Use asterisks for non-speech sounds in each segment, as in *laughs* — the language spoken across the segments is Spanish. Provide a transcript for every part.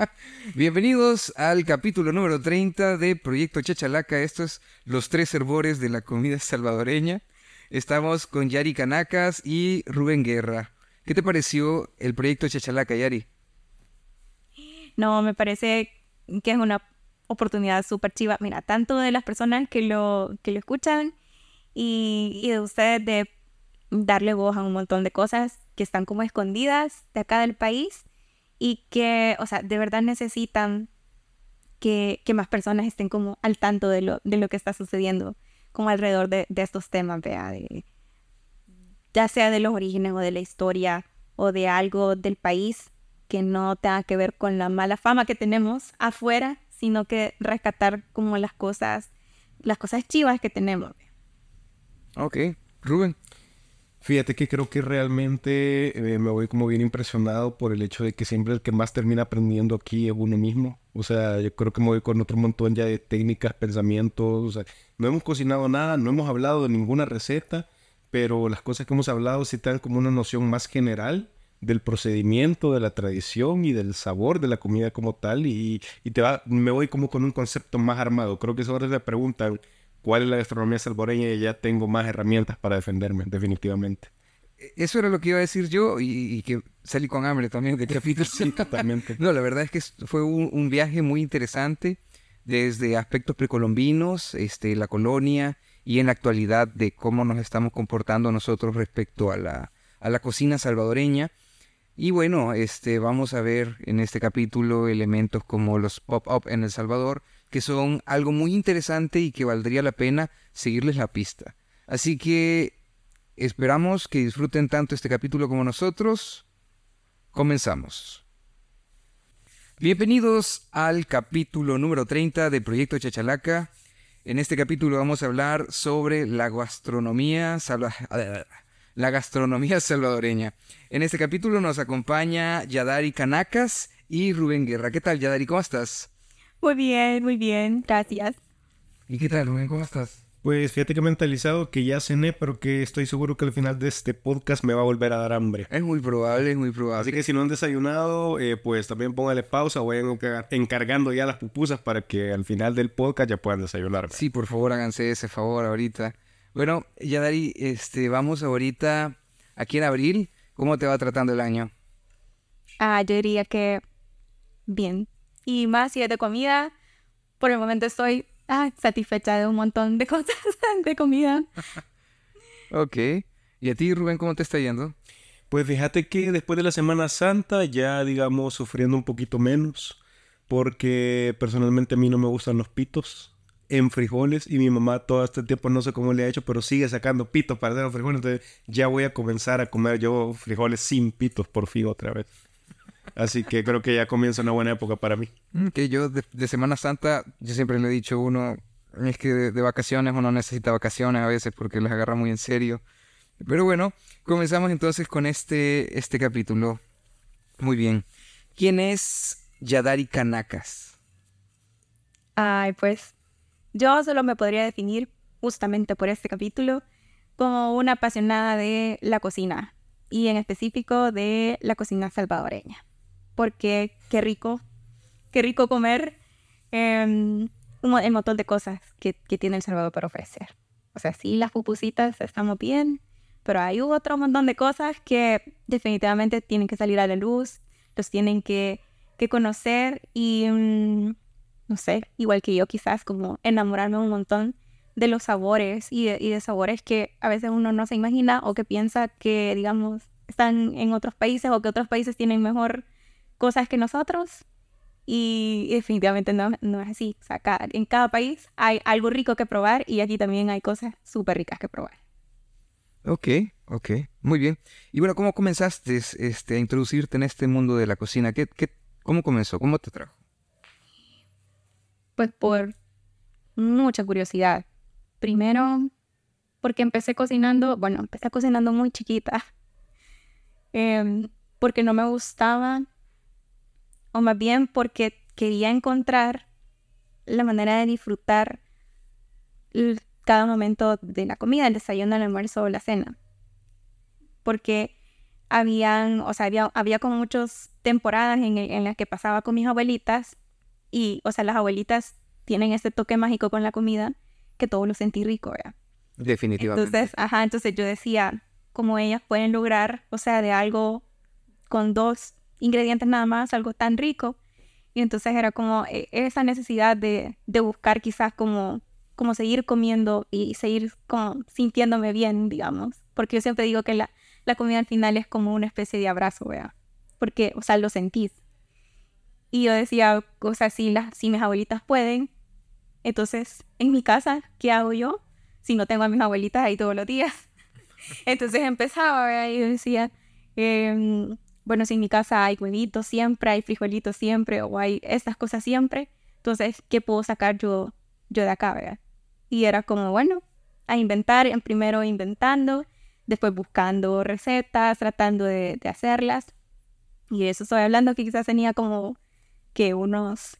*laughs* Bienvenidos al capítulo número 30 de Proyecto Chachalaca. Estos los tres herbores de la comida salvadoreña. Estamos con Yari Canacas y Rubén Guerra. ¿Qué te pareció el proyecto Chachalaca, Yari? No, me parece que es una oportunidad súper chiva. Mira, tanto de las personas que lo, que lo escuchan y, y de ustedes de darle voz a un montón de cosas que están como escondidas de acá del país y que, o sea, de verdad necesitan que, que más personas estén como al tanto de lo, de lo que está sucediendo como alrededor de, estos temas, vea, de, ya sea de los orígenes o de la historia o de algo del país que no tenga que ver con la mala fama que tenemos afuera, sino que rescatar como las cosas, las cosas chivas que tenemos. Ok, Rubén. Fíjate que creo que realmente eh, me voy como bien impresionado por el hecho de que siempre el que más termina aprendiendo aquí es uno mismo. O sea, yo creo que me voy con otro montón ya de técnicas, pensamientos. O sea, no hemos cocinado nada, no hemos hablado de ninguna receta, pero las cosas que hemos hablado sí dan como una noción más general del procedimiento, de la tradición y del sabor de la comida como tal. Y, y te va, me voy como con un concepto más armado. Creo que eso ahora la pregunta cuál es la gastronomía salvadoreña y ya tengo más herramientas para defenderme, definitivamente. Eso era lo que iba a decir yo y, que salí con hambre también de *laughs* capítulo. sí, totalmente. No, la verdad es que fue un, viaje muy interesante desde aspectos precolombinos, este, la colonia y en la actualidad de cómo nos estamos comportando nosotros respecto a la, a la cocina salvadoreña. Y bueno, este, vamos a ver en este capítulo elementos como los pop-up en El Salvador, que son algo muy interesante y que valdría la pena seguirles la pista. Así que esperamos que disfruten tanto este capítulo como nosotros. Comenzamos. Bienvenidos al capítulo número 30 de Proyecto Chachalaca. En este capítulo vamos a hablar sobre la gastronomía, la gastronomía salvadoreña. En este capítulo nos acompaña Yadari Canacas y Rubén Guerra. ¿Qué tal, Yadari? ¿Cómo estás? Muy bien, muy bien, gracias. ¿Y qué tal, Rubén? ¿Cómo estás? Pues fíjate que he mentalizado que ya cené, pero que estoy seguro que al final de este podcast me va a volver a dar hambre. Es muy probable, es muy probable. Así que si no han desayunado, eh, pues también póngale pausa vayan encargando ya las pupusas para que al final del podcast ya puedan desayunar. Sí, por favor, háganse ese favor ahorita. Bueno, Yadari, este, vamos ahorita aquí en abril. ¿Cómo te va tratando el año? Ah, yo diría que bien y más si es de comida. Por el momento estoy ah, satisfecha de un montón de *laughs* cosas de comida. ok. ¿Y a ti, Rubén, cómo te está yendo? Pues fíjate que después de la Semana Santa ya, digamos, sufriendo un poquito menos, porque personalmente a mí no me gustan los pitos en frijoles y mi mamá todo este tiempo no sé cómo le ha hecho, pero sigue sacando pitos para hacer los frijoles, entonces ya voy a comenzar a comer yo frijoles sin pitos por fin otra vez. Así que creo que ya comienza una buena época para mí. Mm, que yo de, Semana Santa, yo siempre le he dicho uno, es que de, vacaciones uno necesita vacaciones a veces porque las agarra muy en serio. Pero bueno, comenzamos entonces con este, este capítulo. Muy bien. ¿Quién es Yadari Kanaka's? Ay, pues yo solo me podría definir justamente por este capítulo como una apasionada de la cocina y en específico de la cocina salvadoreña porque qué rico, qué rico comer eh, un, montón de cosas que, que, tiene El Salvador para ofrecer. O sea, sí, las pupusitas estamos bien, pero hay otro montón de cosas que definitivamente tienen que salir a la luz, los tienen que, que conocer y, mm, no sé, igual que yo quizás, como enamorarme un montón de los sabores y de, y de sabores que a veces uno no se imagina o que piensa que, digamos, están en otros países o que otros países tienen mejor cosas que nosotros y definitivamente no, no es así. O sea, en cada país hay algo rico que probar y aquí también hay cosas súper ricas que probar. Ok, ok, muy bien. Y bueno, ¿cómo comenzaste este, a introducirte en este mundo de la cocina? ¿Qué, qué, ¿Cómo comenzó? ¿Cómo te trajo? Pues por mucha curiosidad. Primero, porque empecé cocinando, bueno, empecé cocinando muy chiquita, *laughs* eh, porque no me gustaba o más bien porque quería encontrar la manera de disfrutar cada momento de la comida, el desayuno, el almuerzo o la cena. Porque habían, o sea, había, había como muchas temporadas en, en las que pasaba con mis abuelitas y, o sea, las abuelitas tienen este toque mágico con la comida que todo lo sentí rico, ¿verdad? Definitivamente. Entonces, ajá, entonces yo decía, como ellas pueden lograr, o sea, de algo con dos ingredientes nada más, algo tan rico. Y entonces era como e, esa necesidad de, de buscar quizás como, como seguir comiendo y seguir como sintiéndome bien, digamos. Porque yo siempre digo que la, la comida al final es como una especie de abrazo, ¿verdad? Porque, o sea, lo sentís. Y yo decía, o sea, si, las, si mis abuelitas pueden, entonces, en mi casa, ¿qué hago yo? Si no tengo a mis abuelitas ahí todos los días. *laughs* Entonces empezaba, ¿verdad? Y yo decía, em, bueno, si en mi casa hay huevitos siempre, hay frijolitos siempre, o hay estas cosas siempre, entonces, ¿qué puedo sacar yo, yo de acá. Y era como, bueno, a inventar, primero inventando, después buscando recetas, tratando de, de hacerlas. Y eso estoy hablando que quizás tenía como que unos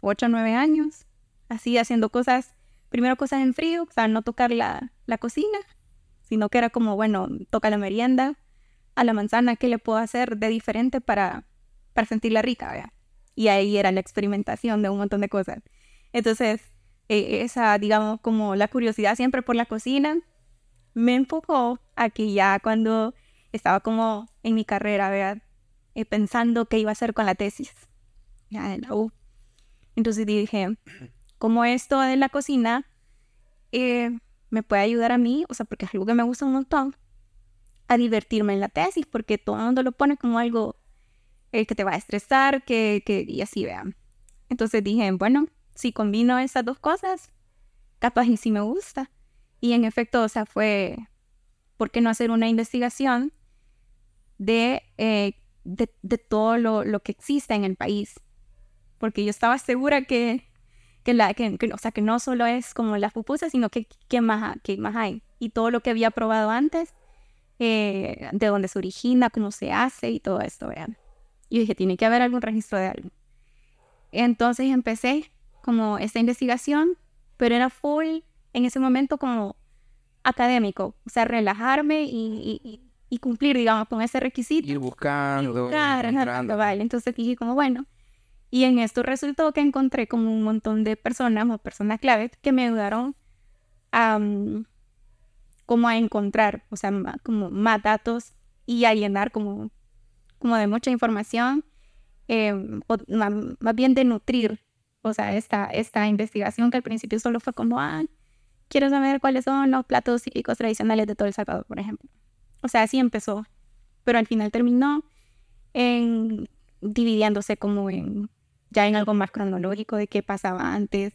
8 o 9 años, así haciendo cosas, primero cosas en frío, o sea, no tocar la, la cocina, sino que era como, bueno, toca la merienda, a la manzana, ¿qué le puedo hacer de diferente para, para sentirla rica? ¿vea? Y ahí era la experimentación de un montón de cosas. Entonces, e, esa, digamos, como la curiosidad siempre por la cocina, me enfocó a que ya cuando estaba como en mi carrera, ¿vea? Eh, pensando qué iba a hacer con la tesis, ya en la U. Entonces dije, como esto de la cocina eh, me puede ayudar a mí, o sea, porque es algo que me gusta un montón, a divertirme en la tesis, porque todo el mundo lo pone como algo eh, que te va a estresar, que, que, y así, vean. Entonces dije, bueno, si combino esas dos cosas, capaz y sí me gusta. Y en efecto, o sea, fue, ¿por qué no hacer una investigación de, eh, de, de, todo lo, lo, que existe en el país? Porque yo estaba segura que, que, la, que, que o sea, que no solo es como las pupusas, sino que, que, más, que más hay. Y todo lo que había probado antes eh, de dónde se origina, cómo se hace y todo esto, vean. Y dije, tiene que haber algún registro de algo. Entonces empecé como esta investigación, pero era full en ese momento como académico, o sea, relajarme y, y, y cumplir, digamos, con ese requisito. Ir buscando. Y buscar, vale. Entonces dije como, bueno, y en esto resultó que encontré como un montón de personas o personas claves que me ayudaron a... Um, como a encontrar, o sea, como más datos y a llenar como, como de mucha información, eh, o más, bien de nutrir, o sea, esta, esta investigación que al principio solo fue como, ah, quiero saber cuáles son los platos típicos tradicionales de todo El Salvador, por ejemplo. O sea, así empezó, pero al final terminó en dividiéndose como en ya en algo más cronológico de qué pasaba antes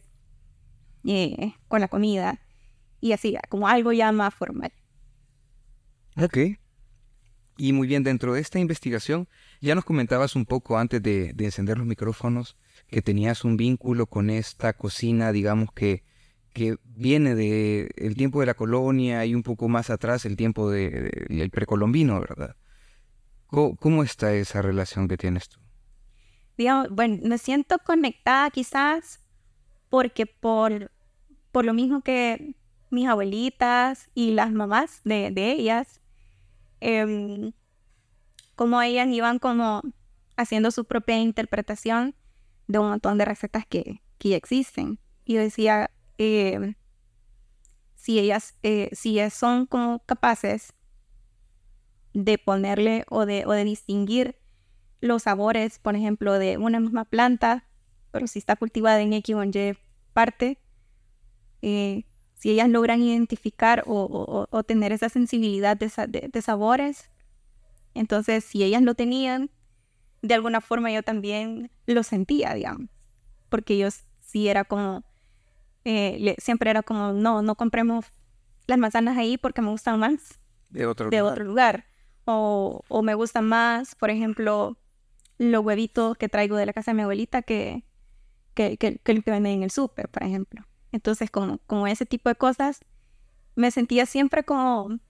eh, con la comida y así, como algo ya más formal. Ok. Y muy bien, dentro de esta investigación, ya nos comentabas un poco antes de, encender los micrófonos que tenías un vínculo con esta cocina, digamos que, que viene del el tiempo de la colonia y un poco más atrás el tiempo del de, precolombino, ¿verdad? ¿Cómo, ¿Cómo, está esa relación que tienes tú? Digamos, bueno, me siento conectada quizás porque por, por lo mismo que mis abuelitas y las mamás de, de ellas, eh, como ellas iban como haciendo su propia interpretación de un montón de recetas que, que ya existen. Y yo decía, eh, si ellas, eh, si ellas son como capaces de ponerle o de, o de distinguir los sabores, por ejemplo, de una misma planta, pero si está cultivada en X o en Y parte, eh, si ellas logran identificar o, o, tener esa sensibilidad de, de, sabores, entonces si ellas lo tenían, de alguna forma yo también lo sentía, digamos, porque yo sí era como, eh, siempre era como, no, no compremos las manzanas ahí porque me gustan más de otro de lugar. Otro lugar. O, o, me gustan más, por ejemplo, los huevitos que traigo de la casa de mi abuelita que, que, que, que, que venden en el súper, por ejemplo. Entonces, como, como ese tipo de cosas, me sentía siempre como,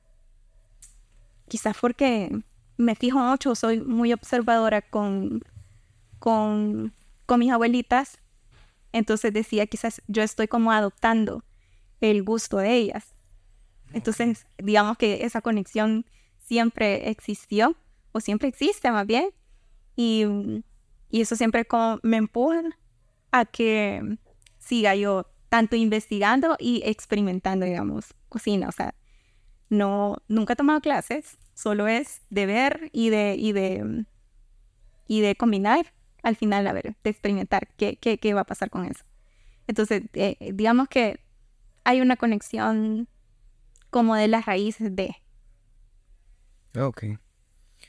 quizás porque me fijo mucho, soy muy observadora con, con, con mis abuelitas, entonces decía, quizás yo estoy como adoptando el gusto de ellas. Entonces, digamos que esa conexión siempre existió, o siempre existe más bien. Y, y eso siempre como me empuja a que siga yo tanto investigando y experimentando, digamos, cocina. O sea, no, nunca he tomado clases, solo es de ver y de, y de, y de combinar al final, a ver, de experimentar qué, qué, qué va a pasar con eso. Entonces, eh, digamos que hay una conexión como de las raíces de. Ok.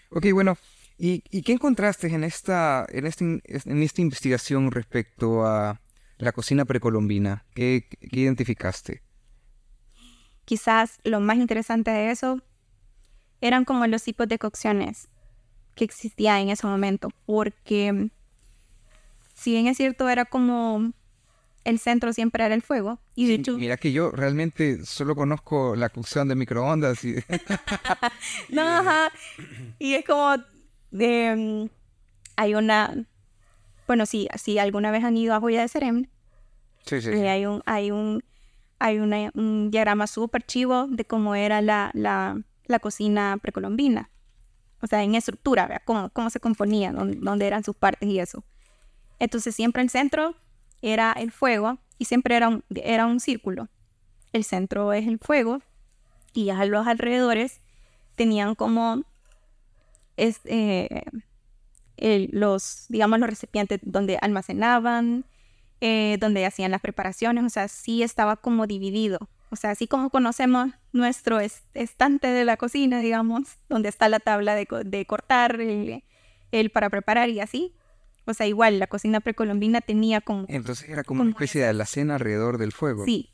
Ok, bueno, ¿y, y qué encontraste en esta, en, este, en esta investigación respecto a la cocina precolombina? ¿Qué, qué identificaste? Quizás lo más interesante de eso eran como los tipos de cocciones que existían en ese momento, porque si bien es cierto, era como el centro siempre era el fuego. Y de hecho... Mira que yo realmente solo conozco la cocción de microondas. Y... *laughs* no, ajá. Y es como de... Mm, hay una... Bueno, si, si alguna vez han ido a Joya de Serem, sí, sí, eh, sí. hay un... Hay un hay una- un diagrama súper chivo de cómo era la, la, la cocina precolombina. O sea, en estructura, ¿verdad? Cómo, cómo se componía, dónde, dónde eran sus partes y eso. Entonces siempre el centro era el fuego y siempre era un, era un círculo. El centro es el fuego y a los alrededores tenían como es, eh, el- los, digamos, los recipientes donde almacenaban, eh, donde hacían las preparaciones, o sea, sí estaba como dividido. O sea, así como conocemos nuestro es- estante de la cocina, digamos, donde está la tabla de, de cortar, el, el para preparar y así. O sea, igual la cocina precolombina tenía como... Entonces era como una Como especie de alacena alrededor del fuego. Sí.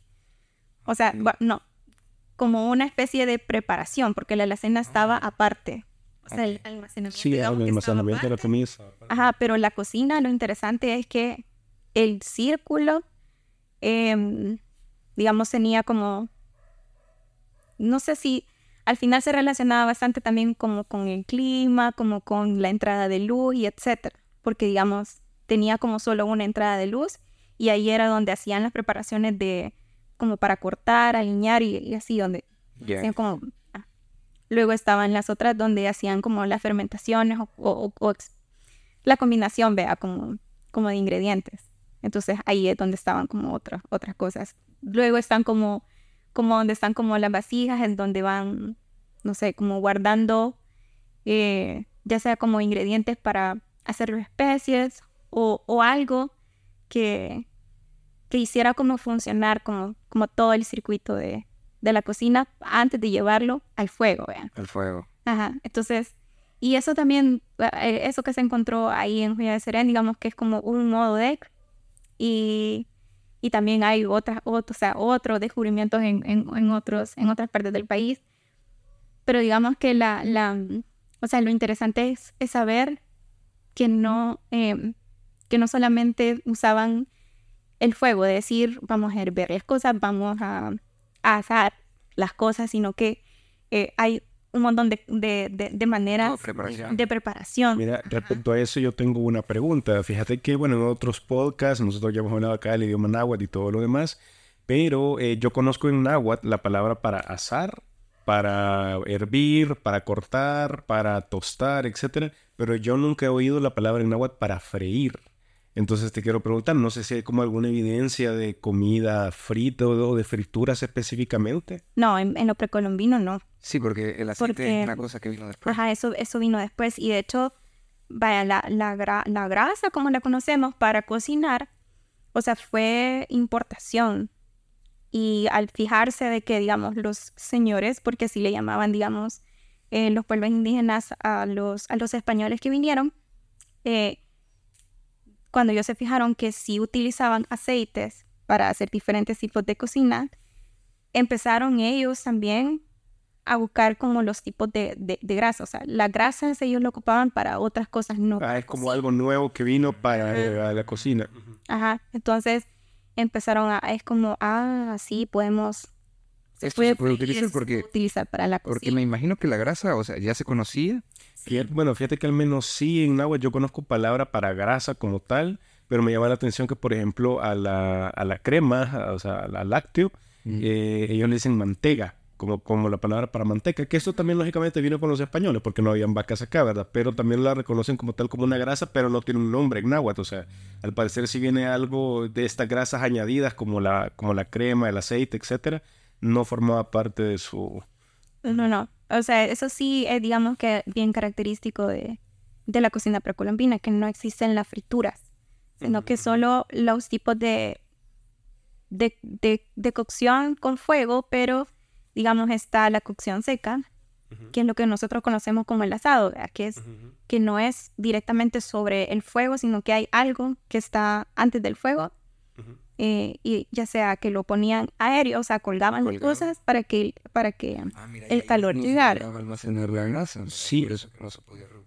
O sea, bu- no, como una especie de preparación, porque la alacena estaba aparte. O sea, el almacenamiento. Sí, el almacenamiento de la comida. Ajá, pero la cocina, lo interesante es que el círculo, em, digamos, tenía como, no sé si al final se relacionaba bastante también como con el clima, como con la entrada de luz y etcétera, porque digamos, tenía como solo una entrada de luz y ahí era donde hacían las preparaciones de, como para cortar, alinear y, y así, donde Ya. hacían como... Luego estaban las otras donde hacían como las fermentaciones o, la combinación, vea, como, como de ingredientes. Entonces ahí es donde estaban como otras, otras cosas. Luego están como, como donde están como las vasijas, en donde van, no sé, como guardando, eh, ya sea como ingredientes para hacer especies o, o algo que, que hiciera como funcionar como, como todo el circuito de, de la cocina antes de llevarlo al fuego, vean. Al fuego. Ajá, entonces, y eso también, eh, eso que se encontró ahí en Joya de Serén, digamos que es como un modo deck, y, y también hay otras, ot- o sea, otros descubrimientos en, en, en otros, en otras partes del país, pero digamos que la, la o sea, lo interesante es, es saber que no, eh, que no solamente usaban el fuego, de decir, vamos a hervir las cosas, vamos a, a asar las cosas, sino que eh, hay un montón de, de, de- de maneras No, preparación. de preparación. Mira, respecto a eso yo tengo una pregunta. Fíjate que, bueno, en otros podcasts nosotros ya hemos hablado acá del idioma náhuatl y todo lo demás, pero eh, yo conozco en náhuatl la palabra para asar, para hervir, para cortar, para tostar, etcétera, pero yo nunca he oído la palabra en náhuatl para freír. Entonces te quiero preguntar, no sé si hay como alguna evidencia de comida frita o de frituras específicamente. No, en, en lo precolombino no. Sí, porque el aceite Porque- es una cosa que vino después. Ajá, eso, eso vino después. Y de hecho, vaya, la, la, gra- la grasa, como la conocemos, para cocinar, o sea, fue importación. Y al fijarse de que, digamos, los señores, porque así le llamaban, digamos, eh, los pueblos indígenas a los, a los españoles que vinieron, eh, cuando ellos se fijaron que sí utilizaban aceites para hacer diferentes tipos de cocina, empezaron ellos también a buscar como los tipos de, de, de grasa. O sea, las grasas ellos lo ocupaban para otras cosas, no. Ah, es como algo nuevo que vino para eh, a la cocina. Ajá. Entonces empezaron a, es como, ah, sí, podemos. Esto se puede utilizar se porque- puede utilizar para la Porque cocina. me imagino que la grasa, o sea, ya se conocía. Fíjate- bueno, fíjate que al menos sí en náhuatl yo conozco palabra para grasa como tal, pero me llama la atención que, por ejemplo, a la, a la crema, a- o sea, al lácteo, eh, ellos le dicen mantega como, como la palabra para manteca, que esto también lógicamente vino con los españoles, porque no habían vacas acá, ¿verdad? Pero también la reconocen como tal como una grasa, pero no tiene un nombre en náhuatl, o sea, al parecer si viene algo de estas grasas añadidas, como la, como la crema, el aceite, etcétera, no formaba parte de su... No, no, o sea, eso sí es, digamos que bien característico de, de la cocina precolombina, que no existen las frituras, sino que solo los tipos de, de, de, cocción con fuego, pero digamos está la cocción seca, que es lo que nosotros conocemos como el asado, que es que no es directamente sobre el fuego, sino que hay algo que está antes del fuego eh, y ya sea que lo ponían aéreo, o sea, colgaban las cosas para que, para que ah, el calor llegara. Sí.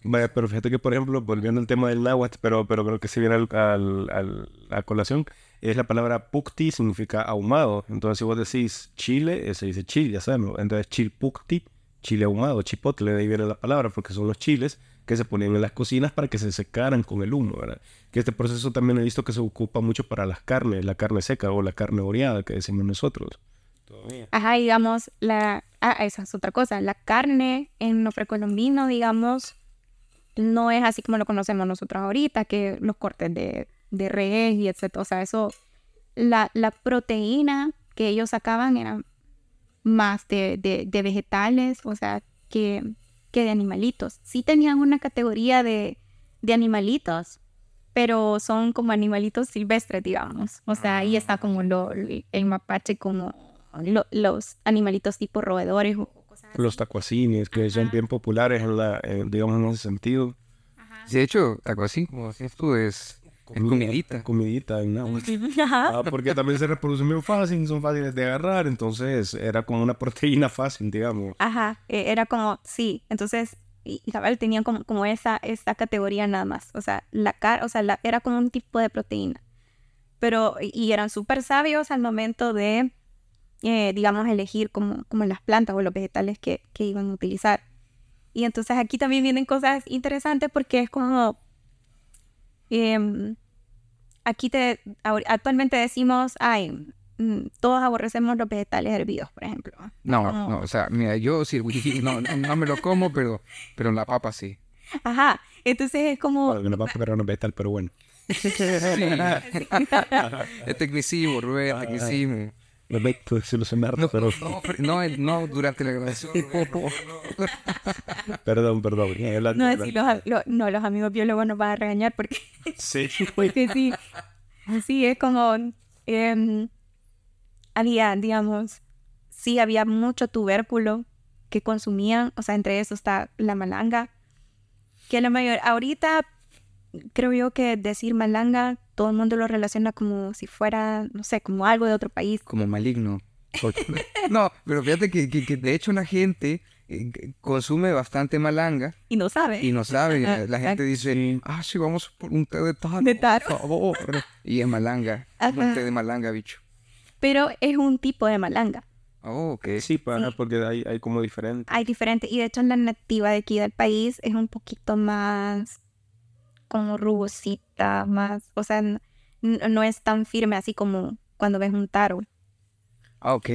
Vaya, pero fíjate que, por ejemplo, volviendo al tema del náhuatl, pero, pero creo que se viene al, al, a colación, es la palabra pukti, significa ahumado. Entonces, si vos decís chile, eh, se dice chile, ya sabes, Entonces, chilpukti, chile ahumado, chipotle, de ahí viene la palabra, porque son los chiles que se ponían en las cocinas para que se secaran con el humo, ¿verdad? Que este proceso también he visto que se ocupa mucho para las carnes, la carne seca o la carne oreada que decimos nosotros. Ajá, digamos, la... Ah, esa es otra cosa. La carne en lo precolombino, digamos, no es así como lo conocemos nosotros ahorita, que los cortes de, de res y etc. O sea, eso, la, la proteína que ellos sacaban era más de, de, de vegetales, o sea, que que de animalitos. Sí tenían una categoría de, de animalitos, pero son como animalitos silvestres, digamos. O sea, ahí está como lo, el mapache, como los animalitos tipo roedores o cosas Los tacuacines, que son bien populares en la, digamos, en ese sentido. De hecho, tacuacín, como decías tú, es comidita. Comidita, ¿no? *laughs* Ah, porque también se reproducen muy fácil, son fáciles de agarrar, entonces era como una *laughs* proteína fácil, digamos. Ajá, e, era como, sí, entonces, y, cabal tenían como, como esa, esa categoría nada más, o sea, la car o sea, la, era como un tipo de proteína. Pero, y eran súper sabios al momento de, eh, digamos, elegir como, como las plantas o los vegetales que, que iban a utilizar. Y entonces aquí también vienen cosas interesantes porque es como Em, aquí te, actualmente decimos, ay, mm, todos aborrecemos los vegetales hervidos, por ejemplo. No, no, o sea, mira, yo sí, *laughs* no, no, me lo como, pero, pero en la papa sí. Ajá, entonces es como... Bueno, la papa pero no vegetal, pero bueno. *laughs* sí. *laughs* es tecnicismo, Rubén, tecnicismo. Me meto no, pero... No, no, durante la grabación. perdón, perdón. no, los, no, los amigos biólogos nos van a regañar porque... sí. *laughs* porque sí. Sí, es como... Em, había, digamos, sí había mucho tubérculo que consumían, o sea, entre eso está la malanga, que la mayor, ahorita creo yo que decir malanga, todo el mundo lo relaciona como si fuera, no sé, como algo de otro país. Como maligno. *laughs* no, pero fíjate que, que, de hecho la gente eh, consume bastante malanga. Y no sabe. Y no sabe. Ah, la gente dice, ah, sí, vamos por un té de taro. De taro. Por favor. Y es malanga. Un té de malanga, bicho. Pero es un tipo de malanga. Oh, ok. Sí, para, porque hay, hay como diferente. Hay diferente. Y de hecho, la nativa de aquí del país es un poquito más como rugosita, más, o sea, no es tan firme así como cuando ves un taro. Ah, ok.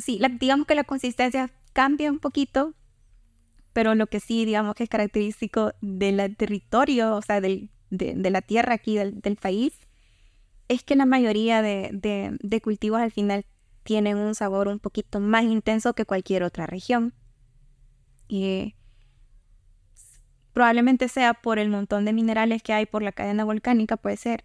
sí, digamos que la consistencia cambia un poquito, pero lo que sí, digamos que es característico del territorio, o sea, del, de, la tierra aquí del, país, es que la mayoría de, de, cultivos al final tienen un sabor un poquito más intenso que cualquier otra región. Y Probablemente sea por el montón de minerales que hay por la cadena volcánica, puede ser.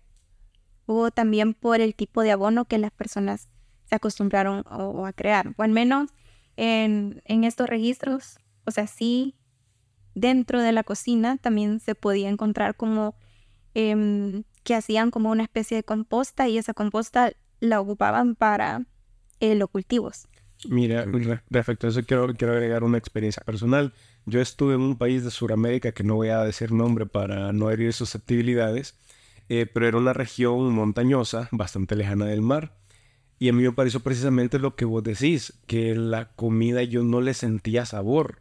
O también por el tipo de abono que las personas se acostumbraron o, a crear. O al menos en, estos registros, o sea, sí, dentro de la cocina también se podía encontrar como em, que hacían como una especie de composta y esa composta la ocupaban para eh, los cultivos. Mira, respecto a eso quiero, quiero agregar una experiencia personal. Yo estuve en un país de Sudamérica que no voy a decir nombre para no herir susceptibilidades, eh, pero era una región montañosa, bastante lejana del mar. Y a mí me pareció precisamente lo que vos decís, que la comida yo no le sentía sabor.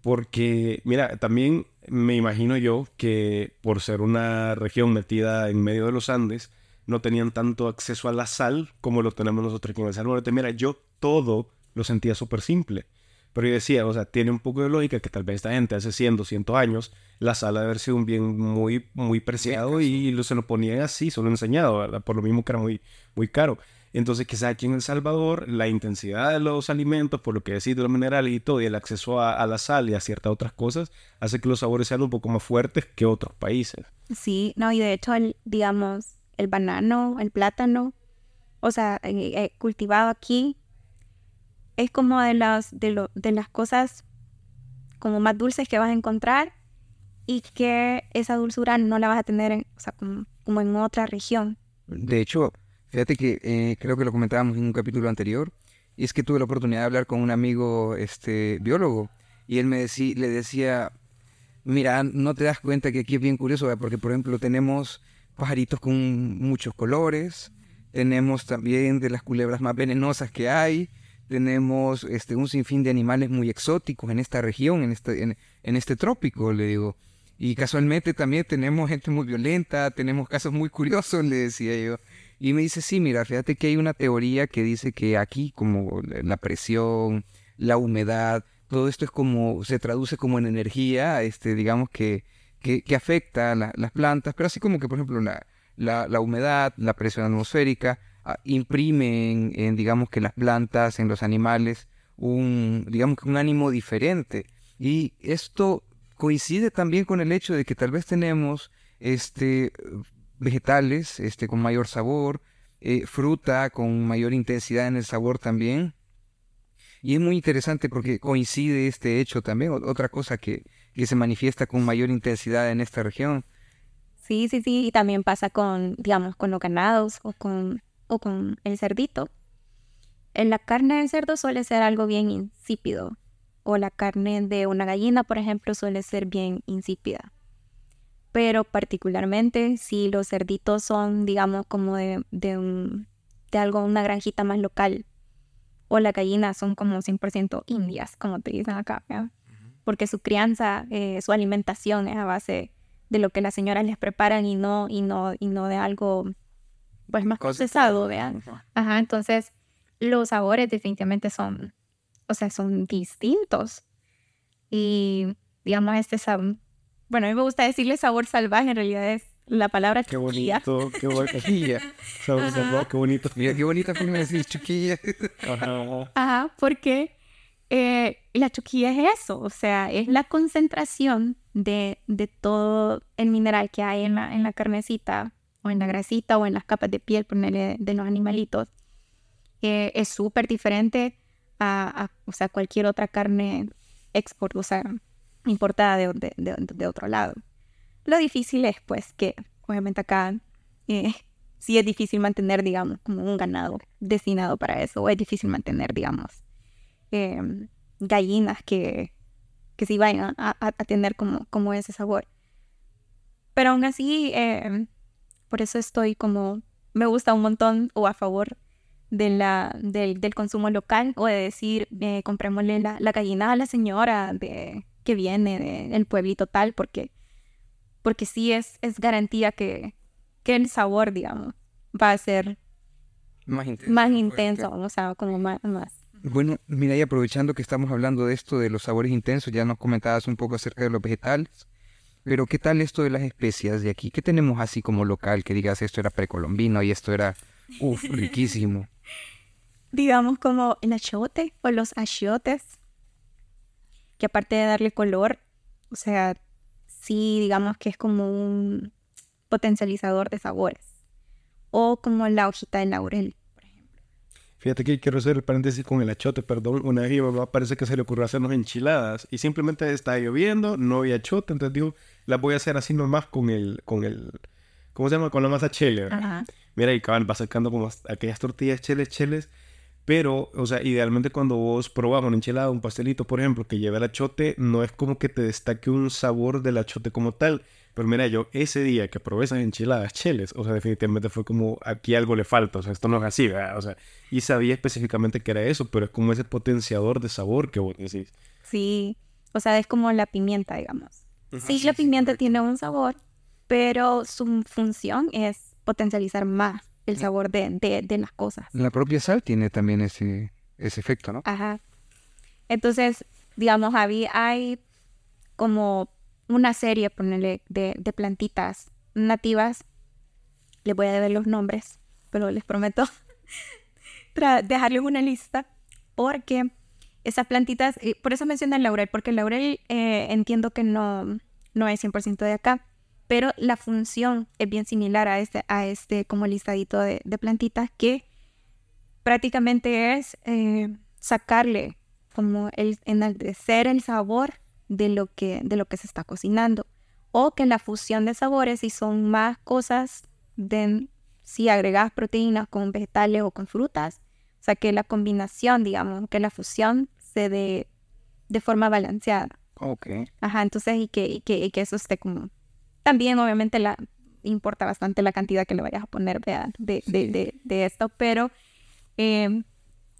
Porque, mira, también me imagino yo que por ser una región metida en medio de los Andes, no tenían tanto acceso a la sal como lo tenemos nosotros aquí en el Salvador. Mira, yo todo lo sentía súper simple. Pero yo decía, o sea, tiene un poco de lógica que tal vez esta gente hace 100, 200 años, la sala debe haber sido un bien muy, muy preciado y lo, se lo ponían así, solo enseñado, ¿verdad? Por lo mismo que era muy, muy caro. Entonces, quizás aquí en El Salvador, la intensidad de los alimentos, por lo que decís de los minerales y todo, y el acceso a, a, la sal y a ciertas otras cosas, hace que los sabores sean un poco más fuertes que otros países. Sí, no, y de hecho, el, digamos, el banano, el plátano, o sea, cultivado aquí, es como de las, de, lo, de las cosas como más dulces que vas a encontrar y que esa dulzura no la vas a tener en, o sea, como, como en otra región. De hecho, Fíjate que eh, creo que lo comentábamos en un capítulo anterior, y es que tuve la oportunidad de hablar con un amigo este, biólogo, y él me decía, le decía, mira, no te das cuenta que aquí es bien curioso, porque por ejemplo tenemos pajaritos con muchos colores, tenemos también de las culebras más venenosas que hay, tenemos este, un sinfín de animales muy exóticos en esta región, en este, en, este trópico, le digo. Y casualmente también tenemos gente muy violenta, tenemos casos muy curiosos, le decía yo. Y me dice, sí, mira, fíjate que hay una teoría que dice que aquí como la presión, la humedad, todo esto es como, se traduce como en energía, este, digamos que, que, afecta a las plantas, pero así como que, por ejemplo, la, la, humedad, la presión atmosférica, ah, imprimen en, digamos que las plantas, en los animales, un, digamos un ánimo diferente. Y esto coincide también con el hecho de que tal vez tenemos este vegetales este, con mayor sabor, eh, fruta con mayor intensidad en el sabor también. Y es muy interesante porque coincide este hecho también, otra cosa que, que se manifiesta con mayor intensidad en esta región. Sí, sí, sí, y también pasa con, digamos, con los ganados o con, o con el cerdito. En la carne del cerdo suele ser algo bien insípido, o la carne de una gallina, por ejemplo, suele ser bien insípida pero particularmente si los cerditos son, digamos, como de, de, de algo, una granjita más local, o las gallinas son como 100% indias, como te dicen acá, porque su crianza, eh, su alimentación es a base de lo que las señoras les preparan y no, y no, y no de algo pues más procesado, vean. Ajá, entonces los sabores definitivamente son, o sea, son distintos. Y digamos, este sabor bueno, a mí me gusta decirle sabor salvaje, en realidad es la palabra qué bonito, qué bonito, *laughs* sabor salvaje, qué bonito. Mira, qué bonita forma de decir chuquilla. Ajá, Ajá porque eh, la chuquilla es eso, o sea, es la concentración de, de todo el mineral que hay en la, en la carnecita, o en la grasita, o en las capas de piel de los animalitos. Eh, es súper diferente a, a, o sea, cualquier otra carne export, importada de, de, de, otro lado. Lo difícil es, pues, que obviamente acá eh, sí es difícil mantener, digamos, como un ganado destinado para eso, o es difícil mantener, digamos, em, gallinas que, que sí vayan a, a, tener como, como ese sabor. Pero aún así, em, por eso estoy como, me gusta un montón o a favor de la, del, del consumo local o de decir, eh, comprémosle la, la, gallina a la señora de, que viene del pueblito tal, porque, porque sí es, es garantía que, que el sabor, digamos, va a ser más intenso, más intenso o sea, como más, más. Bueno, mira, y aprovechando que estamos hablando de esto, de los sabores intensos, ya nos comentabas un poco acerca de los vegetales, pero ¿qué tal esto de las especias de aquí? ¿Qué tenemos así como local que digas esto era precolombino y esto era, uff, riquísimo? *laughs* Digamos como el achiote o los achiotes, que aparte de darle color, o sea, sí, digamos que es como un potencializador de sabores. O como la hojita de laurel. Fíjate que quiero hacer el paréntesis con el achote, perdón. Una vez mi mamá parece que se le ocurrió hacernos enchiladas y simplemente está lloviendo, no había achote, entonces digo, las voy a hacer así nomás con el, con el, ¿cómo se llama? Con la masa chile. Mira, y cabal, va sacando como aquellas tortillas cheles, cheles pero, o sea, idealmente cuando vos probas una enchilada, un pastelito, por ejemplo, que lleva el achote, no es como que te destaque un sabor del achote como tal. Pero mira, yo ese día que probé esas enchiladas cheles, o sea, definitivamente fue como aquí algo le falta, o sea, esto no es así, ¿verdad? O sea, y sabía específicamente que era eso, pero es como ese potenciador de sabor que vos decís. Sí, o sea, es como la pimienta, digamos. Sí, la pimienta tiene un sabor, pero su función es potencializar más el sabor de, de, las cosas. La propia sal tiene también ese... ese efecto, ¿no? Ajá. Entonces, digamos, había, hay como una serie, ponele, de, de plantitas nativas. Les voy a deber los nombres, pero les prometo *laughs* dejarles una lista porque esas plantitas, por eso mencioné el laurel, porque el laurel eh, entiendo que no, no es 100% de acá, pero la función es bien similar a este, a este como listadito de, plantitas que prácticamente es eh, sacarle como el enaltecer el sabor de lo que de lo que se está cocinando. O que la fusión de sabores si son más cosas de si agregas proteínas con vegetales o con frutas o sea que la combinación digamos que la fusión se dé de forma balanceada. Ok. Ajá, entonces y que, y que, y que eso esté como... También obviamente la, importa bastante la cantidad que le vayas a poner de, de, de, de, esto, pero, em,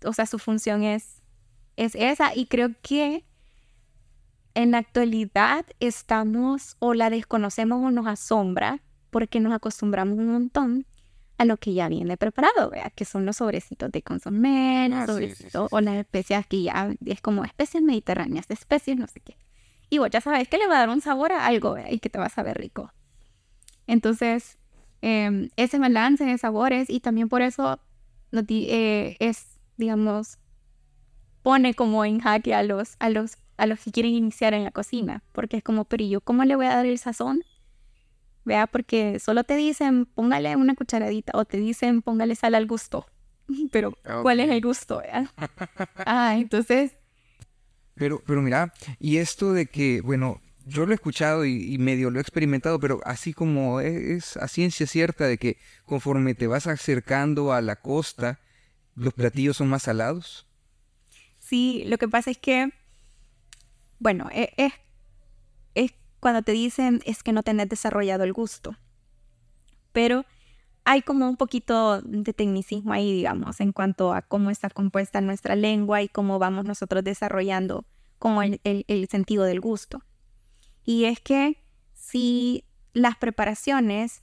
o sea, su función es, es esa y creo que en la actualidad estamos o la desconocemos o nos asombra porque nos acostumbramos un montón a lo que ya viene preparado, ¿vea? que son los sobrecitos de consomé, ah, o las especias que ya es como especies mediterráneas, especies no sé qué. Y vos ya sabes que le va a dar un sabor a algo y que te va a saber rico. Entonces, em, ese balance de sabores y también por eso eh, es, digamos, pone como en jaque a los, a, los, a los que quieren iniciar en la cocina, porque es como, pero yo cómo le voy a dar el sazón? Vea, porque solo te dicen póngale una cucharadita o te dicen póngale sal al gusto. *laughs* Pero, ¿cuál es el gusto? ah, entonces pero, pero mira, y esto de que, bueno, yo lo he escuchado y, medio lo he experimentado, pero así como es, a ciencia cierta de que conforme te vas acercando a la costa, los platillos son más salados. Sí, lo que pasa es que, bueno, e, es, es cuando te dicen es que no tenés desarrollado el gusto. Pero hay como un poquito de tecnicismo ahí, digamos, en cuanto a cómo está compuesta nuestra lengua y cómo vamos nosotros desarrollando como el, sentido del gusto. Y es que si las preparaciones,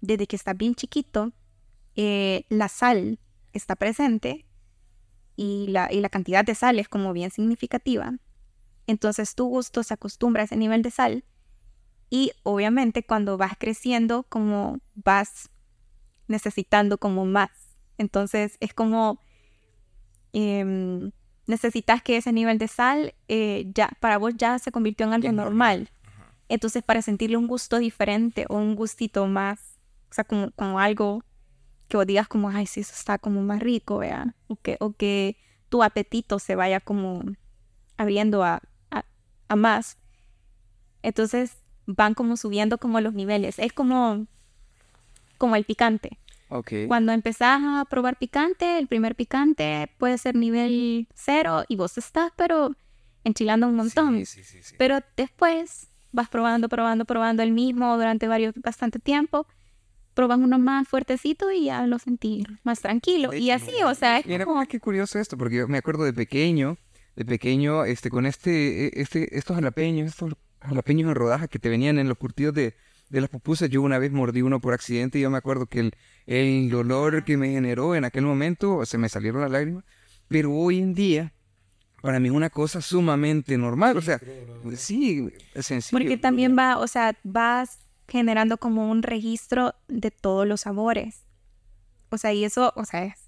desde que está bien chiquito, eh, la sal está presente y la, y la cantidad de sal es como bien significativa, entonces tu gusto se acostumbra a ese nivel de sal y obviamente cuando vas creciendo, como vas necesitando como más. Entonces es como em, necesitas que ese nivel de sal eh, ya para vos ya se convirtió en algo normal. Entonces para sentirle un gusto diferente o un gustito más, o sea, como, como algo que vos digas como, ay, sí, eso está como más rico, vea, o que, o que tu apetito se vaya como abriendo a, a, más. Entonces van como subiendo como los niveles. Es como como el picante. Okay. Cuando empezás a probar picante, el primer picante puede ser nivel cero y vos estás, pero enchilando un montón. Sí, sí, sí, pero después vas probando, probando, probando el mismo durante varios, bastante tiempo. Probas uno más fuertecito y ya lo sentí más tranquilo. Y así, o sea, es Mira, qué curioso esto, porque yo me acuerdo de pequeño, de pequeño, este, con este, e, este, estos jalapeños, estos jalapeños en rodaja que te venían en los curtidos de, de las pupusas. Yo una vez mordí uno por accidente y yo me acuerdo que el, el dolor que me generó en aquel momento, se me salieron las lágrimas. Pero hoy en día, para mí es una cosa sumamente normal. O sea, sí, es sencillo. Porque también va, o sea, vas generando como un registro de todos los sabores. O sea, y eso, o sea, es,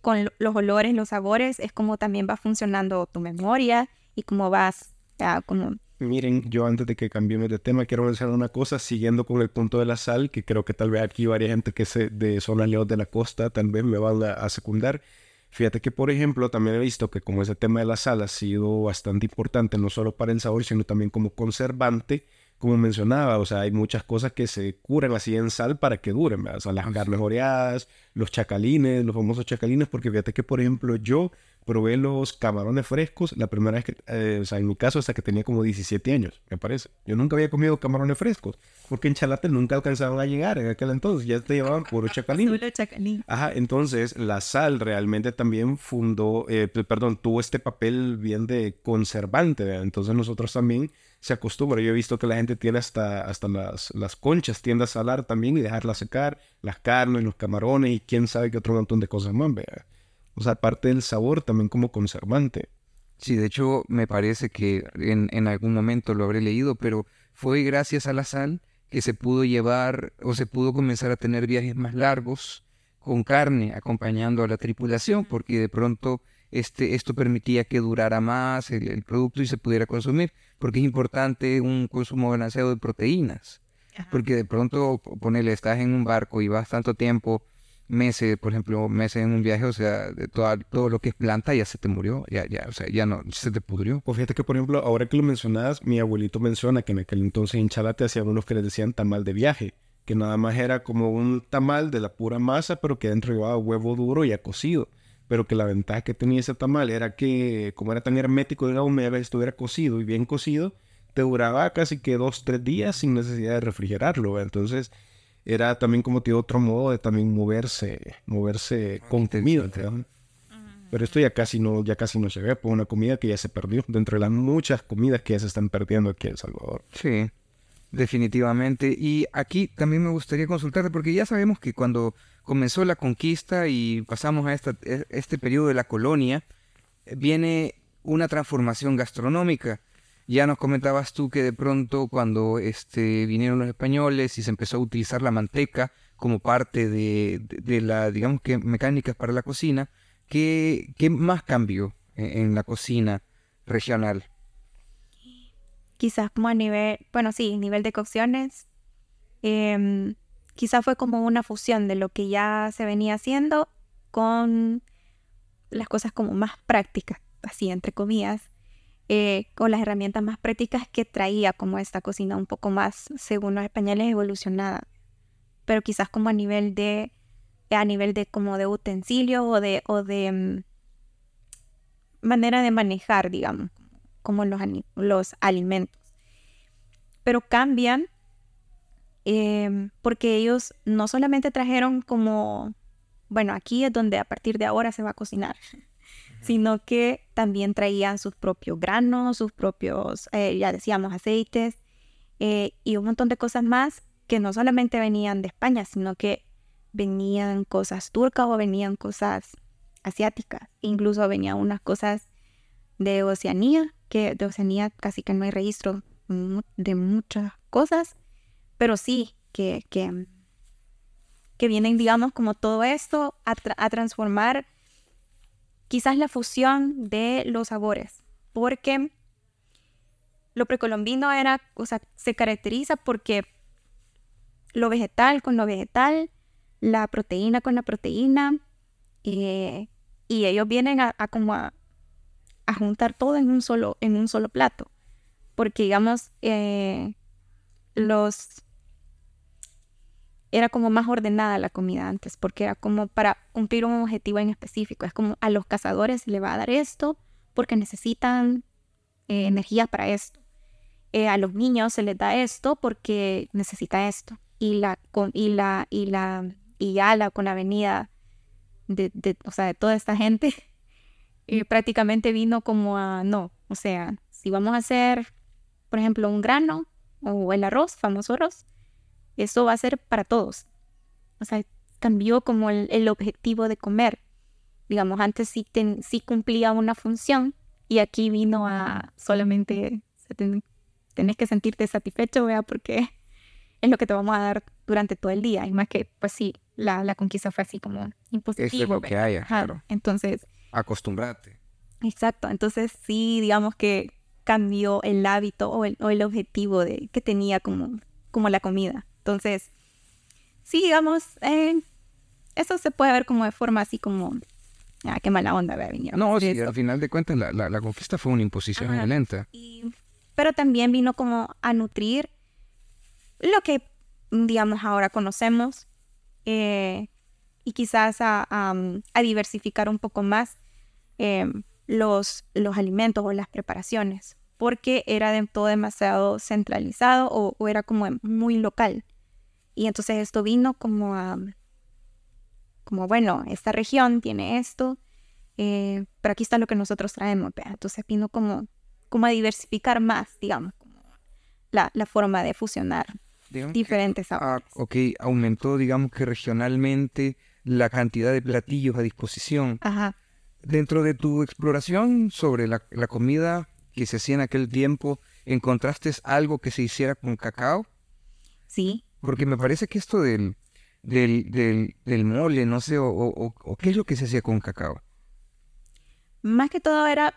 con los olores, los sabores, es como también va funcionando tu memoria y cómo vas, ya, como Miren, yo antes de que cambiemos de tema, quiero mencionar una cosa, siguiendo con el punto de la sal, que creo que tal vez aquí varias gente que se de zona león de la costa tal vez me van a, a, secundar. Fíjate que, por ejemplo, también he visto que como ese tema de la sal ha sido bastante importante, no solo para el sabor, sino también como conservante, como mencionaba, o sea, hay muchas cosas que se curan así en sal para que duren, ¿verdad? o sea, las carnes oreadas, los chacalines, los famosos chacalines, porque fíjate que, por ejemplo, yo probé los camarones frescos la primera vez que, eh, o sea, en mi caso, hasta que tenía como 17 años, me parece. Yo nunca había comido camarones frescos, porque en Chalate nunca alcanzaban a llegar en aquel entonces, ya te llevaban puro *laughs* chacalín. chacalín. Ajá, entonces la sal realmente también fundó, eh, perdón, tuvo este papel bien de conservante, ¿verdad? entonces nosotros también se acostumbra. Yo he visto que la gente tiene hasta, hasta las, las conchas, tiende a salar también y dejarlas secar, las carnes, los camarones y quién sabe qué otro montón de cosas más, ¿verdad? O sea, aparte del sabor, también como conservante. Sí, de hecho me parece que en, en algún momento lo habré leído, pero fue gracias a la sal que se pudo llevar o se pudo comenzar a tener viajes más largos con carne acompañando a la tripulación, porque de pronto este, esto permitía que durara más el, producto y se pudiera consumir, porque es importante un consumo balanceado de proteínas, porque de pronto, ponele, estás en un barco y vas tanto tiempo, meses, por ejemplo, meses en un viaje, o sea, de todo, todo lo que es planta ya se te murió, ya, ya, o sea, ya no, se te pudrió. Pues fíjate que, por ejemplo, ahora que lo mencionas, mi abuelito menciona que en aquel entonces en Chalate hacían unos que les decían tamal de viaje, que nada más era como un tamal de la pura masa, pero que dentro llevaba huevo duro y cocido pero que la ventaja que tenía ese tamal era que como era tan hermético de la humedad, estuviera cocido y bien cocido, te duraba casi que dos, tres días sin necesidad de refrigerarlo. Entonces era también como otro modo de también moverse, moverse con comida. Pero esto ya casi no, ya casi no se ve, por una comida que ya se perdió, dentro de las muchas comidas que ya se están perdiendo aquí en El Salvador. Sí, definitivamente. Y aquí también me gustaría consultarte, porque ya sabemos que cuando comenzó la conquista y pasamos a esta, e, este periodo de la colonia, viene una transformación gastronómica. Ya nos comentabas tú que de pronto cuando este, vinieron los españoles y se empezó a utilizar la manteca como parte de, la, digamos que, mecánicas para la cocina, ¿qué, qué más cambió en, la cocina regional? Quizás como a nivel, bueno, sí, nivel de cocciones, eh, quizá fue como una fusión de lo que ya se venía haciendo con las cosas como más prácticas, así entre comillas, eh, con las herramientas más prácticas que traía como esta cocina un poco más, según los españoles, evolucionada. Pero quizás como a nivel de, a nivel de como de utensilio o de, o de mm, manera de manejar, digamos, como los, los alimentos. Pero cambian Em, porque ellos no solamente trajeron como, bueno, aquí es donde a partir de ahora se va a cocinar, sino que también traían sus propios granos, sus propios, eh, ya decíamos, aceites eh, y un montón de cosas más que no solamente venían de España, sino que venían cosas turcas o venían cosas asiáticas, incluso venían unas cosas de Oceanía, que de Oceanía casi que no hay registro de muchas cosas, pero sí, que, que, que vienen, digamos, como todo esto a, transformar quizás la fusión de los sabores, porque lo precolombino era, o sea, se caracteriza porque lo vegetal con lo vegetal, la proteína con la proteína, eh, y ellos vienen a, como a, juntar todo en un solo, en un solo plato, porque digamos, eh, los era como más ordenada la comida antes, porque era como para cumplir un objetivo en específico. Es como a los cazadores le va a dar esto porque necesitan eh, energía para esto. Eh, a los niños se les da esto porque necesita esto. Y la, con, y la, y la, y ya con la venida de, de, o sea, de toda esta gente, y *laughs* prácticamente vino como a, no, o sea, si vamos a hacer, por ejemplo, un grano o el arroz, famoso arroz, eso va a ser para todos. O sea, cambió como el, objetivo de comer. Digamos, antes sí, sí, cumplía una función y aquí vino a solamente tenés que sentirte satisfecho, vea, porque es lo que te vamos a dar durante todo el día. Y más que, pues sí, la, la conquista fue así como imposible. es lo que haya, claro. Entonces... Acostumbrate. Exacto. Entonces sí, digamos que cambió el hábito o el, o el objetivo de, que tenía como, como la comida. Entonces, sí, digamos, eh, eso se puede ver como de forma así como, ah, qué mala onda, venir. No, sí, al final de cuentas la, la, conquista fue una imposición violenta. pero también vino como a nutrir lo que, digamos, ahora conocemos eh, y quizás a, a, diversificar un poco más eh, los, los alimentos o las preparaciones, porque era de todo demasiado centralizado o, o era como muy local. Y entonces esto vino como a, como bueno, esta región tiene esto, eh, pero aquí está lo que nosotros traemos. Entonces vino como, como a diversificar más, digamos, la, la forma de fusionar diferentes sabores. ok, aumentó, digamos que regionalmente la cantidad de platillos a disposición. Ajá. dentro de tu exploración sobre la, la comida que se hacía en aquel tiempo, ¿encontraste algo que se hiciera con cacao? Sí. Porque me parece que esto del, del, del, mole, no sé, o qué es lo que se hacía con cacao. Más que todo era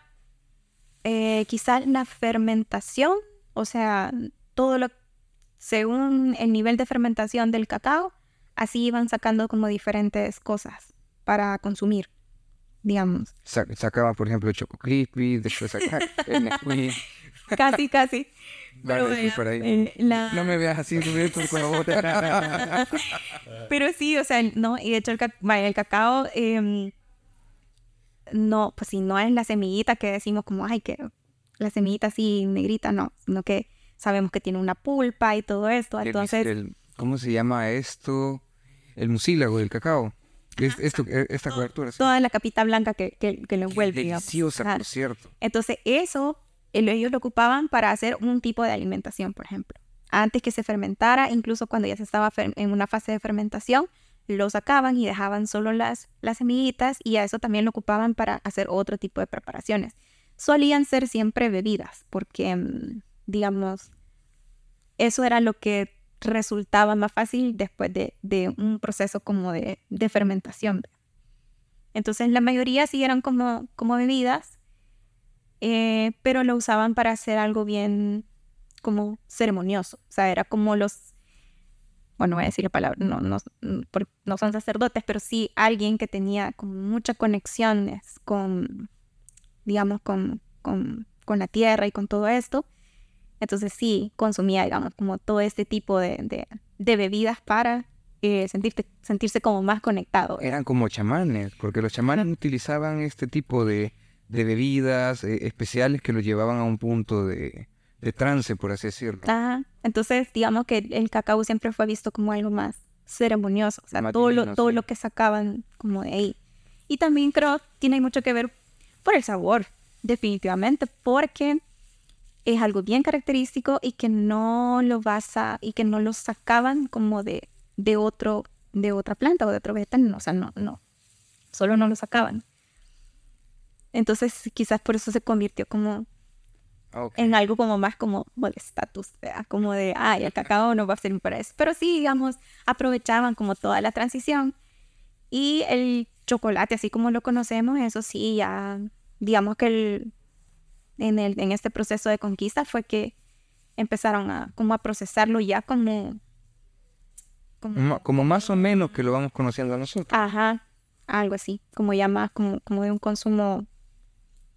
eh, quizás la fermentación, o sea, todo lo según el nivel de fermentación del cacao, así iban sacando como diferentes cosas para consumir, digamos. Sa- sacaba, por ejemplo, *laughs* el Choco Crispy, Nesquik. Casi, casi. Pero, eh, por ahí. eh, la- No me veas así. *laughs* Pero sí, o sea, no, y de hecho el, ca- vaya, el cacao, em, no, pues si no es la semillita que decimos como, ay, que la semillita así negrita, no, sino que sabemos que tiene una pulpa y todo esto, El- entonces, el- ¿Cómo se llama esto? El mucílago del cacao. Es- esto, e- esta cobertura. sí. toda la capita blanca que, que, que lo envuelve. Deliciosa, por cierto. Entonces, eso el- ellos lo ocupaban para hacer un tipo de alimentación, por ejemplo. Antes que se fermentara, incluso cuando ya se estaba en una fase de fermentación, lo sacaban y dejaban solo las, las semillitas y a eso también lo ocupaban para hacer otro tipo de preparaciones. Solían ser siempre bebidas, porque, mm, digamos, eso era lo que resultaba más fácil después de, un proceso como de, fermentación. Entonces, la mayoría sí eran como, bebidas, eh, pero lo usaban para hacer algo bien como ceremonioso. O sea, era como los, bueno, voy a decir la palabra, no, son sacerdotes, pero sí alguien que tenía como muchas conexiones con, digamos, con la tierra y con todo esto. Entonces sí, consumía, digamos, como todo este tipo de, de, de bebidas para eh, sentirte, sentirse como más conectado. Eran como chamanes, porque los chamanes utilizaban este tipo de, de bebidas eh, especiales que los llevaban a un punto de, de trance, por así decirlo. Ajá. Entonces, digamos que el cacao siempre fue visto como algo más ceremonioso, o sea, Más todo, lo, todo sí. lo que sacaban como de ahí. Y también creo tiene mucho que ver por el sabor, definitivamente, porque es algo bien característico y que no lo vas a, y que no lo sacaban como de, de otro, de otra planta o de otro vegetal, no, o sea, no, no, solo no lo sacaban. Entonces, quizás por eso se convirtió como en algo como más como, de estatus, como de, ay, el cacao no va a servir para eso. Pero sí, digamos, aprovechaban como toda la transición. Y el chocolate, así como lo conocemos, eso sí, ya, digamos que el, en, el, en este proceso de conquista fue que empezaron a, como a procesarlo ya como... como más o menos que lo vamos conociendo nosotros. ajá, algo así, como ya más como, como de un consumo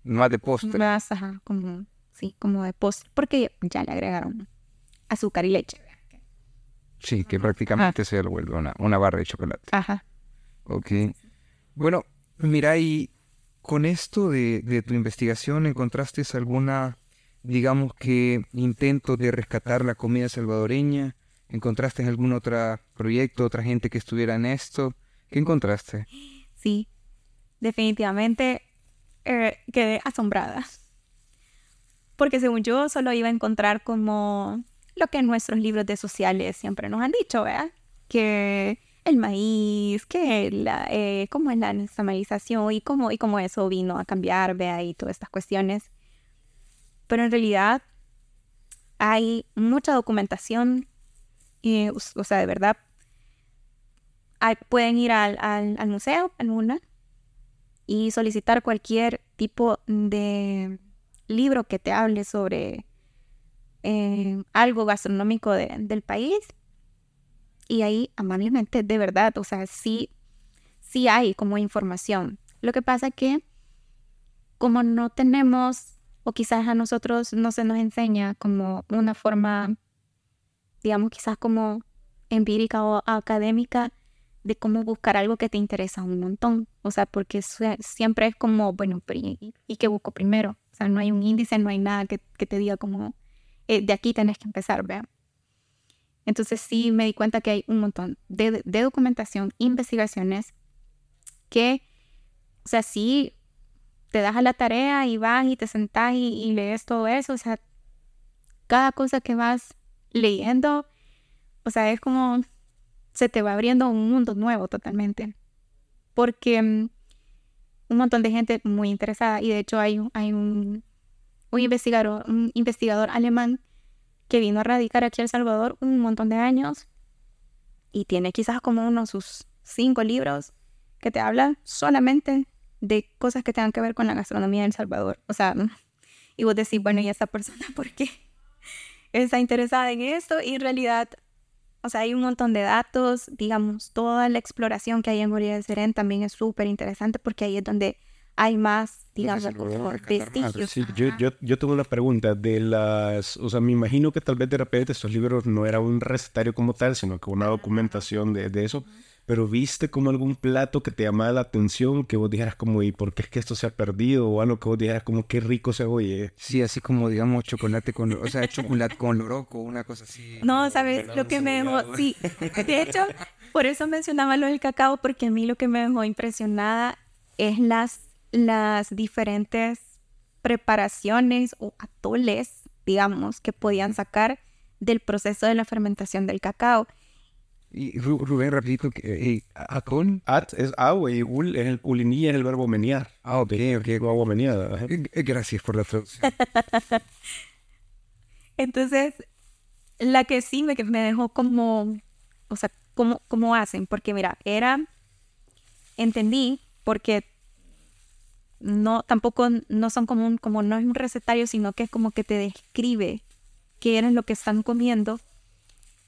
Más de postre. más, ajá, como, sí, como de postre, porque ya le agregaron azúcar y leche. Sí, que prácticamente se lo vuelve una, una barra de chocolate. Ajá. Ok. Bueno, mira, y con esto de, tu investigación, ¿encontraste alguna, digamos que, intento de rescatar la comida salvadoreña? ¿Encontraste algún otro proyecto, otra gente que estuviera en esto? ¿Qué encontraste? Sí, definitivamente eh, quedé asombrada. Porque según yo solo iba a encontrar como lo que nuestros libros de sociales siempre nos han dicho, ¿verdad? Que el maíz, que la, eh, cómo es la nixtamalización y cómo, y cómo eso vino a cambiar, vea, y todas estas cuestiones. Pero en realidad hay mucha documentación, y, o sea, de verdad, pueden ir al, al, museo, en una, y solicitar cualquier tipo de libro que te hable sobre eh, algo gastronómico de- del país. Y ahí, amablemente, de verdad, o sea, sí, sí hay como información. Lo que pasa que como no tenemos, o quizás a nosotros no se nos enseña como una forma, digamos, quizás como empírica o académica de cómo buscar algo que te interesa un montón. O sea, porque sie- siempre es como, bueno, ¿y, y qué busco primero? O sea, no hay un índice, no hay nada que, te diga como, eh, de aquí tenés que empezar, ¿vea? Entonces sí me di cuenta que hay un montón de, de documentación, investigaciones que, o sea, sí te das a la tarea y vas y te sentás y, lees todo eso, o sea, cada cosa que vas leyendo, o sea, es como se te va abriendo un mundo nuevo totalmente. Porque mm, un montón de gente muy interesada y de hecho hay, hay un, un, investigador, un investigador alemán que vino a radicar aquí a El Salvador un montón de años y tiene quizás como unos sus cinco libros que te hablan solamente de cosas que tengan que ver con la gastronomía de Salvador. O sea, y vos decís, bueno, ¿y esta persona *laughs* por qué está interesada en esto? Y en realidad, o sea, hay un montón de datos, digamos, toda la exploración que hay en Moria de Serén también es súper interesante porque ahí es donde hay más, digamos, vestigios. Sí, yo, yo, yo tengo una pregunta de las, o sea, me imagino que tal vez de repente estos libros no era un recetario como tal, sino que una documentación de, de eso pero viste como algún plato que te llamaba la atención, que vos dijeras como, ¿y por qué es que esto se ha perdido? O algo que vos dijeras como, qué rico se oye. Sí, así como, digamos, chocolate con, o sea, chocolate con loroco, una cosa así. No, ¿sabes? Lo que me dejó, sí, de hecho, por eso mencionaba lo del cacao, porque a mí lo que me dejó impresionada es las, las diferentes preparaciones o atoles, digamos, que podían sacar del proceso de la fermentación del cacao. Y Rubén, rapidito, eh, ¿atón? At es agua y ul es el ulinía es el verbo menear. Ah, ok, ok. Agua meneada. Eh, eh, Gracias por la traducción. *laughs* Entonces, la que sí me, me dejó como, o sea, ¿cómo, cómo hacen? Porque mira, era, entendí, porque no, tampoco, no son como un, como no es un recetario, sino que es como que te describe qué es lo que están comiendo.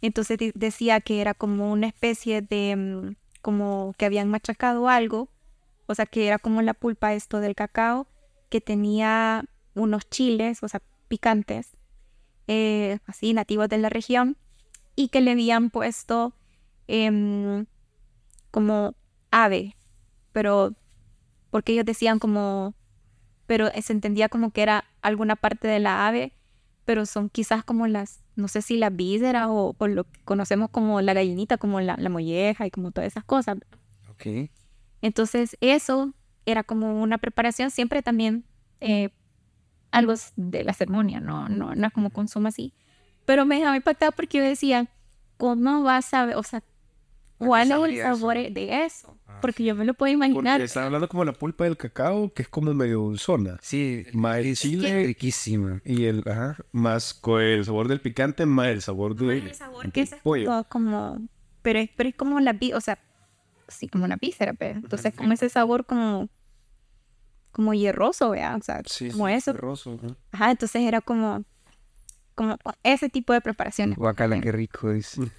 Entonces decía que era como una especie de, mm, como que habían machacado algo, o sea, que era como la pulpa esto del cacao, que tenía unos chiles, o sea, picantes, eh, así nativos de la región, y que le habían puesto em, como ave, pero porque ellos decían como, pero se entendía como que era alguna parte de la ave, pero son quizás como las no sé si la vísceras o, lo que conocemos como la gallinita, como la, molleja y como todas esas cosas. Ok. Entonces eso era como una preparación, siempre también eh, algo de la ceremonia, no, no, no es como consumo así. Pero me dejaba impactada porque yo decía, ¿cómo vas a ver? O sea, ¿Cuál es el sabor de eso? Ah, porque yo me lo puedo imaginar. Porque están hablando como la pulpa del cacao, que es como medio dulzona. Sí, más el chile riquísima. Y el, ajá, más con el sabor del picante, más el sabor del el sabor que es pollo. como, pero es, pero es como la, o sea, sí, como una víscera, pero pues. entonces como ese sabor como, como hierroso, vea, o sea, como eso. Hierroso, ajá, entonces era como, como ese tipo de preparaciones. Guacala, qué rico es. *laughs*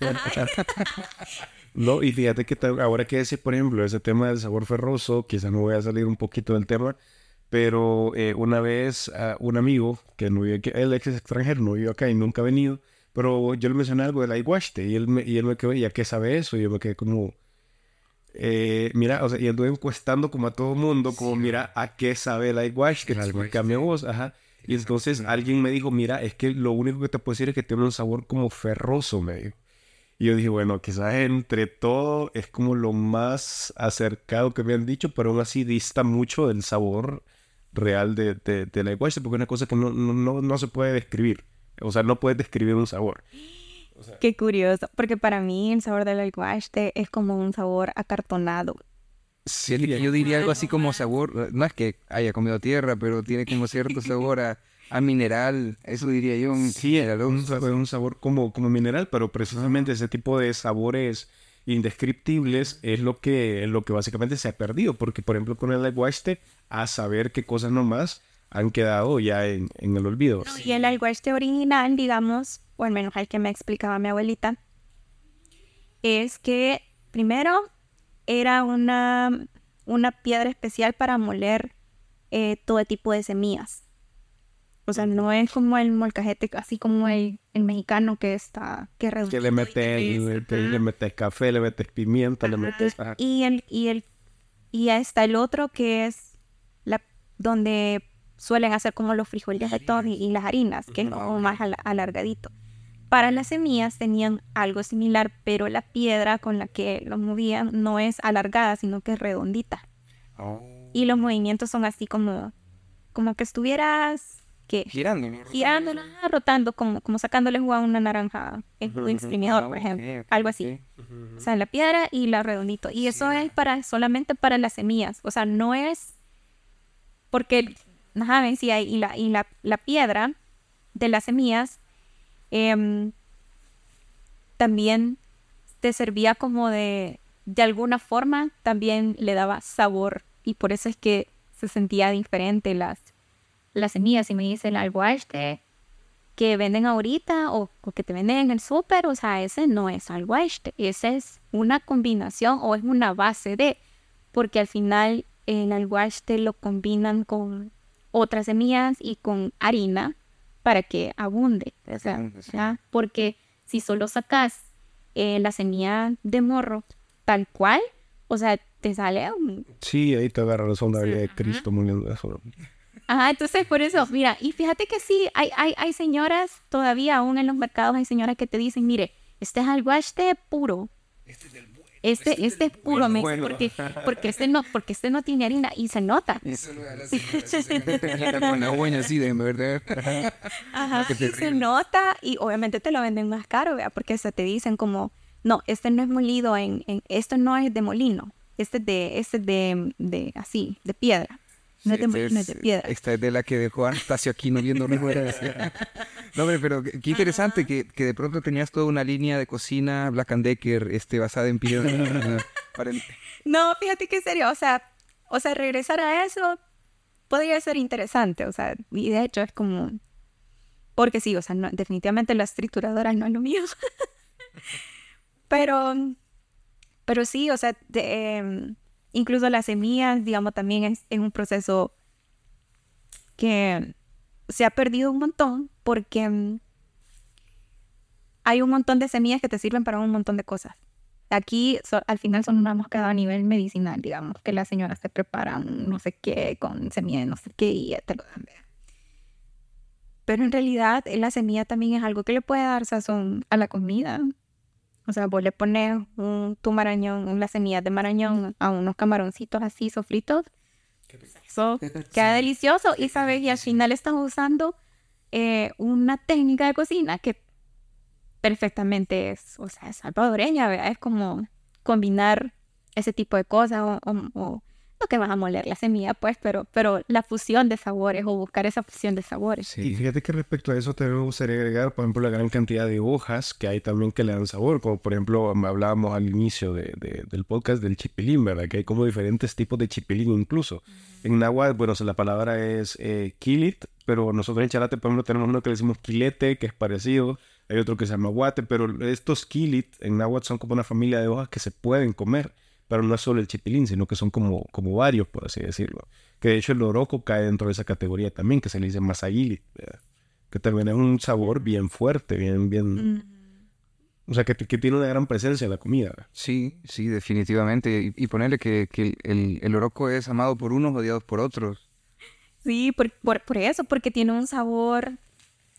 No, y fíjate que ahora que decir, por ejemplo, ese tema del sabor ferroso, quizás me voy a salir un poquito del tema, pero eh, una vez un amigo que no vive aquí, él es extranjero, no vive acá y nunca ha venido, pero yo le mencioné algo del ayahuasca y él me, y él me quedó, ¿ya qué sabe eso? Y yo me quedé como, eh, mira, o sea, y anduve encuestando como a todo mundo, como, mira, ¿a qué sabe el ayahuasca? Explícame vos, ajá. Y entonces alguien me dijo, mira, es que lo único que te puedo decir es que tiene un sabor como ferroso, me dijo. Y yo dije, bueno, quizás entre todo es como lo más acercado que me han dicho, pero aún así dista mucho del sabor real de, de, la iguaste, porque es una cosa que no, no, no, se puede describir. O sea, no puedes describir un sabor. *gasps* Qué curioso, porque para mí el sabor del iguaste es como un sabor acartonado. Sí, yo diría algo así como sabor, no es que haya comido tierra, pero tiene como cierto sabor a a mineral, eso diría yo. sí, un, sabor, un sabor como, como mineral, pero precisamente ese tipo de sabores indescriptibles es lo que, lo que básicamente se ha perdido, porque por ejemplo con el aguaste, a saber qué cosas nomás han quedado ya en, en el olvido. y el aguaste original, digamos, o al menos el que me explicaba mi abuelita, es que primero era una, una piedra especial para moler eh, todo tipo de semillas. O sea, no es como el molcajete, así como el, el mexicano que está, que Que le metes, le, metes café, le metes pimienta, le metes... Y el, y el, y está el otro que es la, donde suelen hacer como los frijoles de todo y, las harinas, que es como más alargadito. Para las semillas tenían algo similar, pero la piedra con la que los movían no es alargada, sino que es redondita. Oh. Y los movimientos son así como, como que estuvieras Girando. Girando, rotando, como, como sacándole jugo a una naranja en un exprimidor, por ejemplo. Algo así. O sea, la piedra y la redondito. Y eso es para solamente para las semillas. O sea, no es porque, ajá, decía, y la, y la, la piedra de las semillas em, también te servía como de, de alguna forma, también le daba sabor y por eso es que se sentía diferente las, las semillas. Y me dice el alguaste que venden ahorita o, que te venden en el súper, o sea, ese no es alguaste, ese es una combinación o es una base de, porque al final el alguaste lo combinan con otras semillas y con harina para que abunde, o sea, porque si solo sacas eh, la semilla de morro tal cual, o sea, te sale un... Sí, ahí te agarra la sombra de Cristo muriendo eso. Ajá, entonces por eso, mira, y fíjate que sí, hay, hay, hay señoras, todavía aún en los mercados hay señoras que te dicen, mire, este es algo este puro. Este es del bueno. Este, este, este es puro, me, porque, *laughs* porque, este no, porque este no tiene harina y se nota. Eso lo *laughs* *laughs* con la buena así de verdad. Ajá, y se nota y obviamente te lo venden más caro, ¿vea? porque se te dicen como, no, este no es molido en, en esto no es de molino, este es de, este de, de así, de piedra. No es de, molino, es de piedra. Esta es de la que dejó Anastasio aquí *laughs* no viendo fuera. No, pero qué interesante que, que, de pronto tenías toda una línea de cocina Black and Decker este, basada en piedra. *laughs* no, fíjate que serio, o sea, o sea, regresar a eso podría ser interesante, o sea, y de hecho es como... Porque sí, o sea, definitivamente las trituradoras no es lo mío. *laughs* pero pero sí, o sea, em, incluso las semillas, digamos, también es, un proceso que se ha perdido un montón porque em, hay un montón de semillas que te sirven para un montón de cosas. Aquí al final son una mosca a nivel medicinal, digamos, que las señoras te preparan no sé qué con semilla no sé qué y te lo dan. Pero en realidad la semilla también es algo que le puede dar sazón a la comida. O sea, vos le pones un, tu marañón, unas semillas de marañón a unos camaroncitos así sofritos. Eso *laughs* queda delicioso. Y sabes, y al final estás usando eh, una técnica de cocina que perfectamente es, o sea, es salvadoreña, ¿verdad? Es como combinar ese tipo de cosas o no que vas a moler la semilla, pues, pero, pero la fusión de sabores o buscar esa fusión de sabores. Sí, y fíjate que respecto a eso te gustaría agregar, por ejemplo, la gran cantidad de hojas que hay también que le dan sabor, como por ejemplo hablábamos al inicio de, del podcast del chipilín, ¿verdad? Que hay como diferentes tipos de chipilín incluso. En náhuatl, bueno, la palabra es eh, kilit, pero nosotros en Charate, por ejemplo, tenemos uno que le decimos quilete, que es parecido. Hay otro que se llama guate, pero estos kilit en náhuatl son como una familia de hojas que se pueden comer pero no es solo el chipilín, sino que son como, como varios, por así decirlo. Que de hecho el oroco cae dentro de esa categoría también, que se le dice masagili, que también es un sabor bien fuerte, bien, bien... O sea, que, que, tiene una gran presencia en la comida. Sí, sí, definitivamente. Y, ponerle que, que el, el, oroco es amado por unos, odiados por otros. Sí, por, por, por, eso, porque tiene un sabor...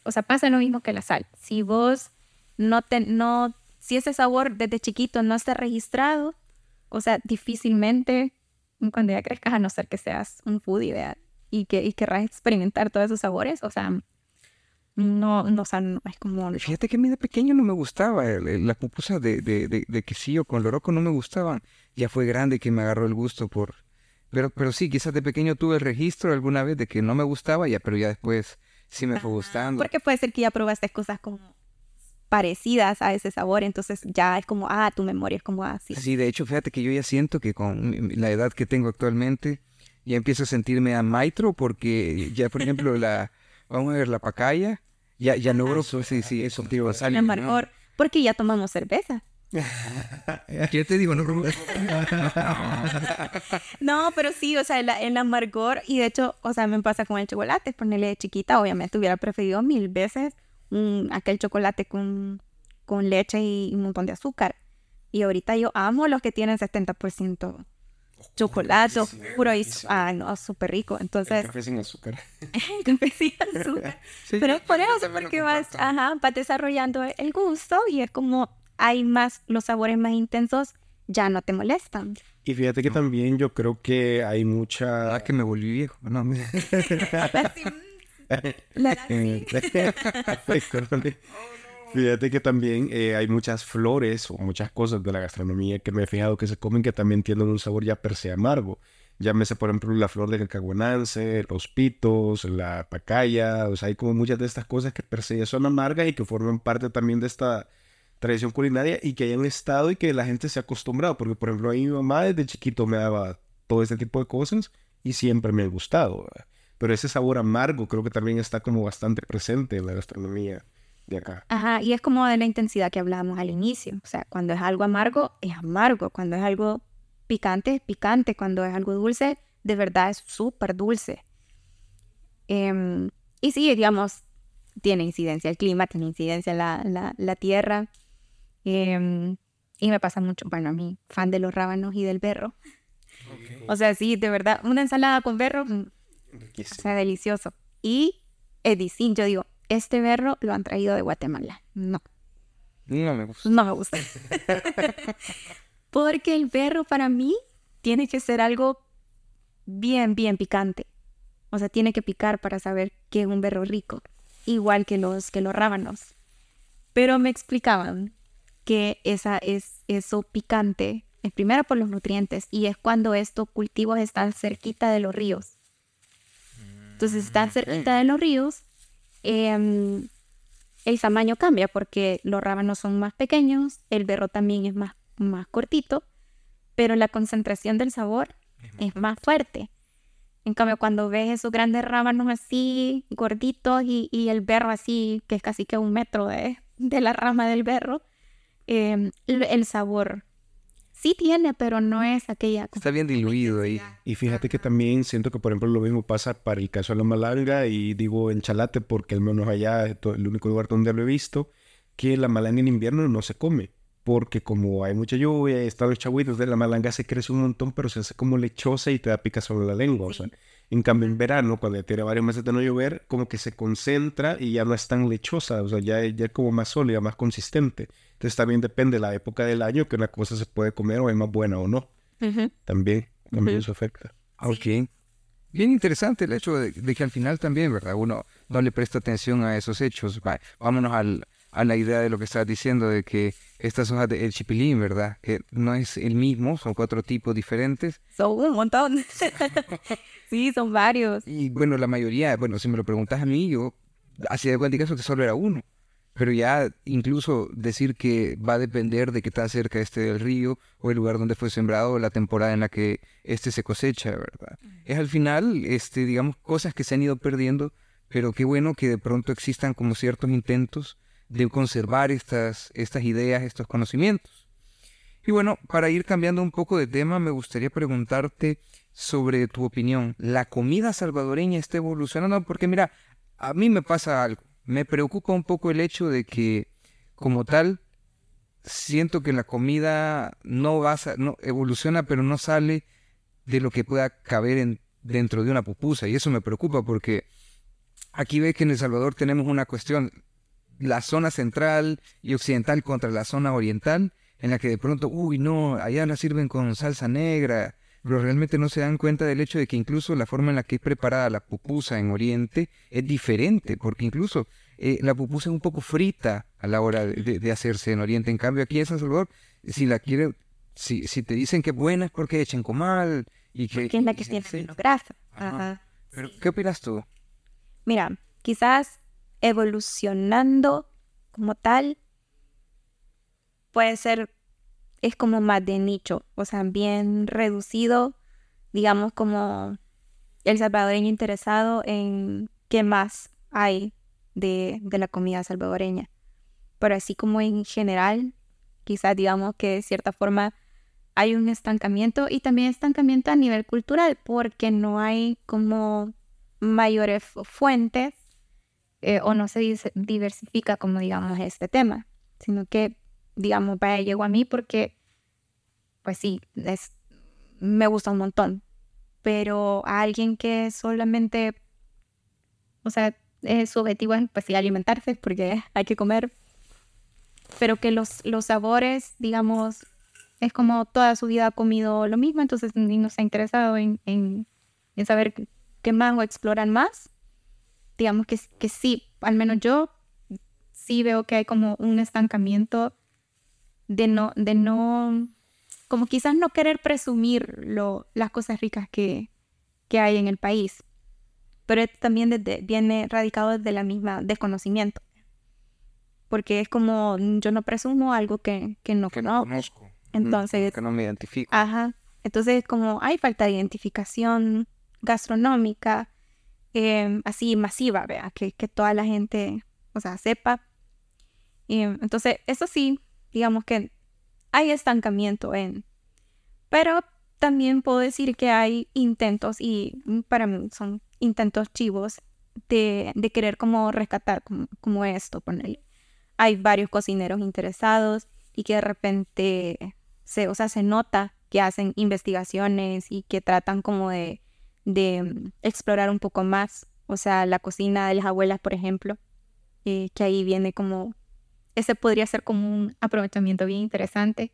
O sea, pasa lo mismo que la sal. Si vos no te... No, si ese sabor desde chiquito no está registrado, o sea, difícilmente cuando ya crezcas, a no ser que seas un foodie y que y querrás experimentar todos esos sabores, o sea, no, no, o sea, no, es como... Fíjate que a mí de pequeño no me gustaba, la pupusa de, de, de, de, quesillo con loroco no me gustaban. Ya fue grande que me agarró el gusto por... Pero, pero sí, quizás de pequeño tuve el registro alguna vez de que no me gustaba, ya, pero ya después sí me fue gustando. Porque puede ser que ya probaste cosas como parecidas a ese sabor, entonces ya es como, ah, tu memoria es como así. sí, de hecho, fíjate que yo ya siento que con la edad que tengo actualmente, ya empiezo a sentirme a maitro porque ya, por ejemplo, la, vamos a ver, la pacaya, ya, ya logro, pues, sí, sí, eso, tío, El amargor, porque ya tomamos cerveza. *laughs* ¿Qué te digo? No, *laughs* no, pero sí, o sea, el, el, amargor, y de hecho, o sea, me pasa con el chocolate, ponerle de chiquita, obviamente hubiera preferido mil veces aquel chocolate con, con leche y un montón de azúcar. Y ahorita yo amo los que tienen 70% chocolate puro y ah, no, súper rico. Entonces, café sin azúcar. *laughs* café sin azúcar. *laughs* Pero es por eso, porque vas, ajá, vas desarrollando el gusto y es como hay más, los sabores más intensos ya no te molestan. Y fíjate que también yo creo que hay mucha... Ah, que me volví viejo. No, me... *laughs* *laughs* Fíjate que también eh, hay muchas flores o muchas cosas de la gastronomía que me he fijado que se comen que también tienen un sabor ya per se amargo. Llámese, por ejemplo, la flor de cacahuenance, los pitos, la pacaya, o sea, hay como muchas de estas cosas que per se son amargas y que forman parte también de esta tradición culinaria y que hayan estado y que la gente se ha acostumbrado, porque por ejemplo, a mi mamá desde chiquito me daba todo este tipo de cosas y siempre me ha gustado, pero ese sabor amargo creo que también está como bastante presente en la gastronomía de acá. Ajá, y es como de la intensidad que hablábamos al inicio, o sea, cuando es algo amargo, es amargo, cuando es algo picante es picante, cuando es algo dulce, de verdad es súper dulce. Em, y sí, digamos, tiene incidencia el clima, tiene incidencia la, la, tierra. Em, y me pasa mucho, bueno, a mí, fan de los rábanos y del berro. O sea, sí, de verdad, una ensalada con berro, mm, o sea, delicioso. Y Edicín, yo digo, este berro lo han traído de Guatemala. No. No me gusta. No me gusta. *laughs* Porque el berro para mí tiene que ser algo bien, bien picante. O sea, tiene que picar para saber que es un berro rico, igual que los, que los rábanos. Pero me explicaban que esa es eso picante es primero por los nutrientes y es cuando estos cultivos están cerquita de los ríos. Entonces, mm, cerquita de los ríos, em, el tamaño cambia porque los rábanos son más pequeños, el berro también es más más cortito, pero la concentración del sabor es más fuerte. En cambio, cuando ves esos grandes rábanos así, gorditos, y, el berro así, que es casi que un metro de, la rama del berro, em, el, sabor sí tiene, pero no es aquella... Está bien diluido ahí. Y fíjate que también siento que, por ejemplo, lo mismo pasa para el caso de la malanga, y digo en Chalate porque al menos allá es el único lugar donde lo he visto, que la malanga en invierno no se come porque como hay mucha lluvia y están los chagüitos de la malanga se crece un montón, pero se hace como lechosa y te da pica sobre la lengua. O sea, en cambio, en verano, cuando ya tiene varios meses de no llover, como que se concentra y ya no es tan lechosa, o sea, ya, ya es como más sólida, más consistente. Entonces también depende de la época del año que una cosa se puede comer o es más buena o no. También, también eso afecta. Ok. Bien interesante el hecho de, que al final también, ¿verdad? Uno no le presta atención a esos hechos. vámonos al, a la idea de lo que estás diciendo, de que estas hojas del chipilín, ¿verdad? Que no es el mismo, son cuatro tipos diferentes. Son un montón. *laughs* sí, son varios. Y bueno, la mayoría, bueno, si me lo preguntas a mí, yo hacía de cuenta que solo era uno. Pero ya incluso decir que va a depender de qué tan cerca esté del río o el lugar donde fue sembrado o la temporada en la que este se cosecha, ¿verdad? Es al final, este, digamos, cosas que se han ido perdiendo, pero qué bueno que de pronto existan como ciertos intentos de conservar estas, estas ideas, estos conocimientos. Y bueno, para ir cambiando un poco de tema, me gustaría preguntarte sobre tu opinión. ¿La comida salvadoreña está evolucionando? Porque mira, a mí me pasa algo. Me preocupa un poco el hecho de que, como tal, siento que la comida no, va no evoluciona, pero no sale de lo que pueda caber en, dentro de una pupusa. Y eso me preocupa porque aquí ve que en El Salvador tenemos una cuestión la zona central y occidental contra la zona oriental, en la que de pronto, uy, no, allá la sirven con salsa negra, pero realmente no se dan cuenta del hecho de que incluso la forma en la que es preparada la pupusa en Oriente es diferente, porque incluso eh, la pupusa es un poco frita a la hora de, hacerse en Oriente. En cambio, aquí en San Salvador, si la quiere, si, si te dicen que es buena es porque echen comal y que... es la que tiene menos grasa. Pero, ¿qué opinas tú? Mira, quizás evolucionando como tal, puede ser, es como más de nicho, o sea, bien reducido, digamos como el salvadoreño interesado en qué más hay de, de la comida salvadoreña. Pero así como en general, quizás digamos que de cierta forma hay un estancamiento y también estancamiento a nivel cultural porque no hay como mayores fuentes eh, o no se diversifica como digamos este tema, sino que digamos, vaya, llegó a mí porque, pues sí, es, me gusta un montón, pero a alguien que solamente, o sea, su objetivo es pues alimentarse porque *laughs* hay que comer, pero que los, los sabores, digamos, es como toda su vida ha comido lo mismo, entonces ni no se ha interesado en, en, en saber qué más o explorar más, digamos que, que sí, al menos yo sí veo que hay como un estancamiento de no, de no como quizás no querer presumir lo, las cosas ricas que, que hay en el país. Pero esto también desde, viene radicado desde la misma desconocimiento. Porque es como, yo no presumo algo que, que no Que no conozco. Entonces, Que no me identifico. Ajá. Entonces, es como hay falta de identificación gastronómica, eh, así masiva, vea, que, que toda la gente, o sea, sepa. Y, entonces, eso sí, digamos que hay estancamiento en. Pero también puedo decir que hay intentos, y para mí son intentos chivos, de, de querer como rescatar como, como esto, ponerle. Hay varios cocineros interesados y que de repente se, o sea, se nota que hacen investigaciones y que tratan como de, de mm, explorar un poco más. O sea, la cocina de las abuelas, por ejemplo, eh, que ahí viene como, ese podría ser como un aprovechamiento bien interesante,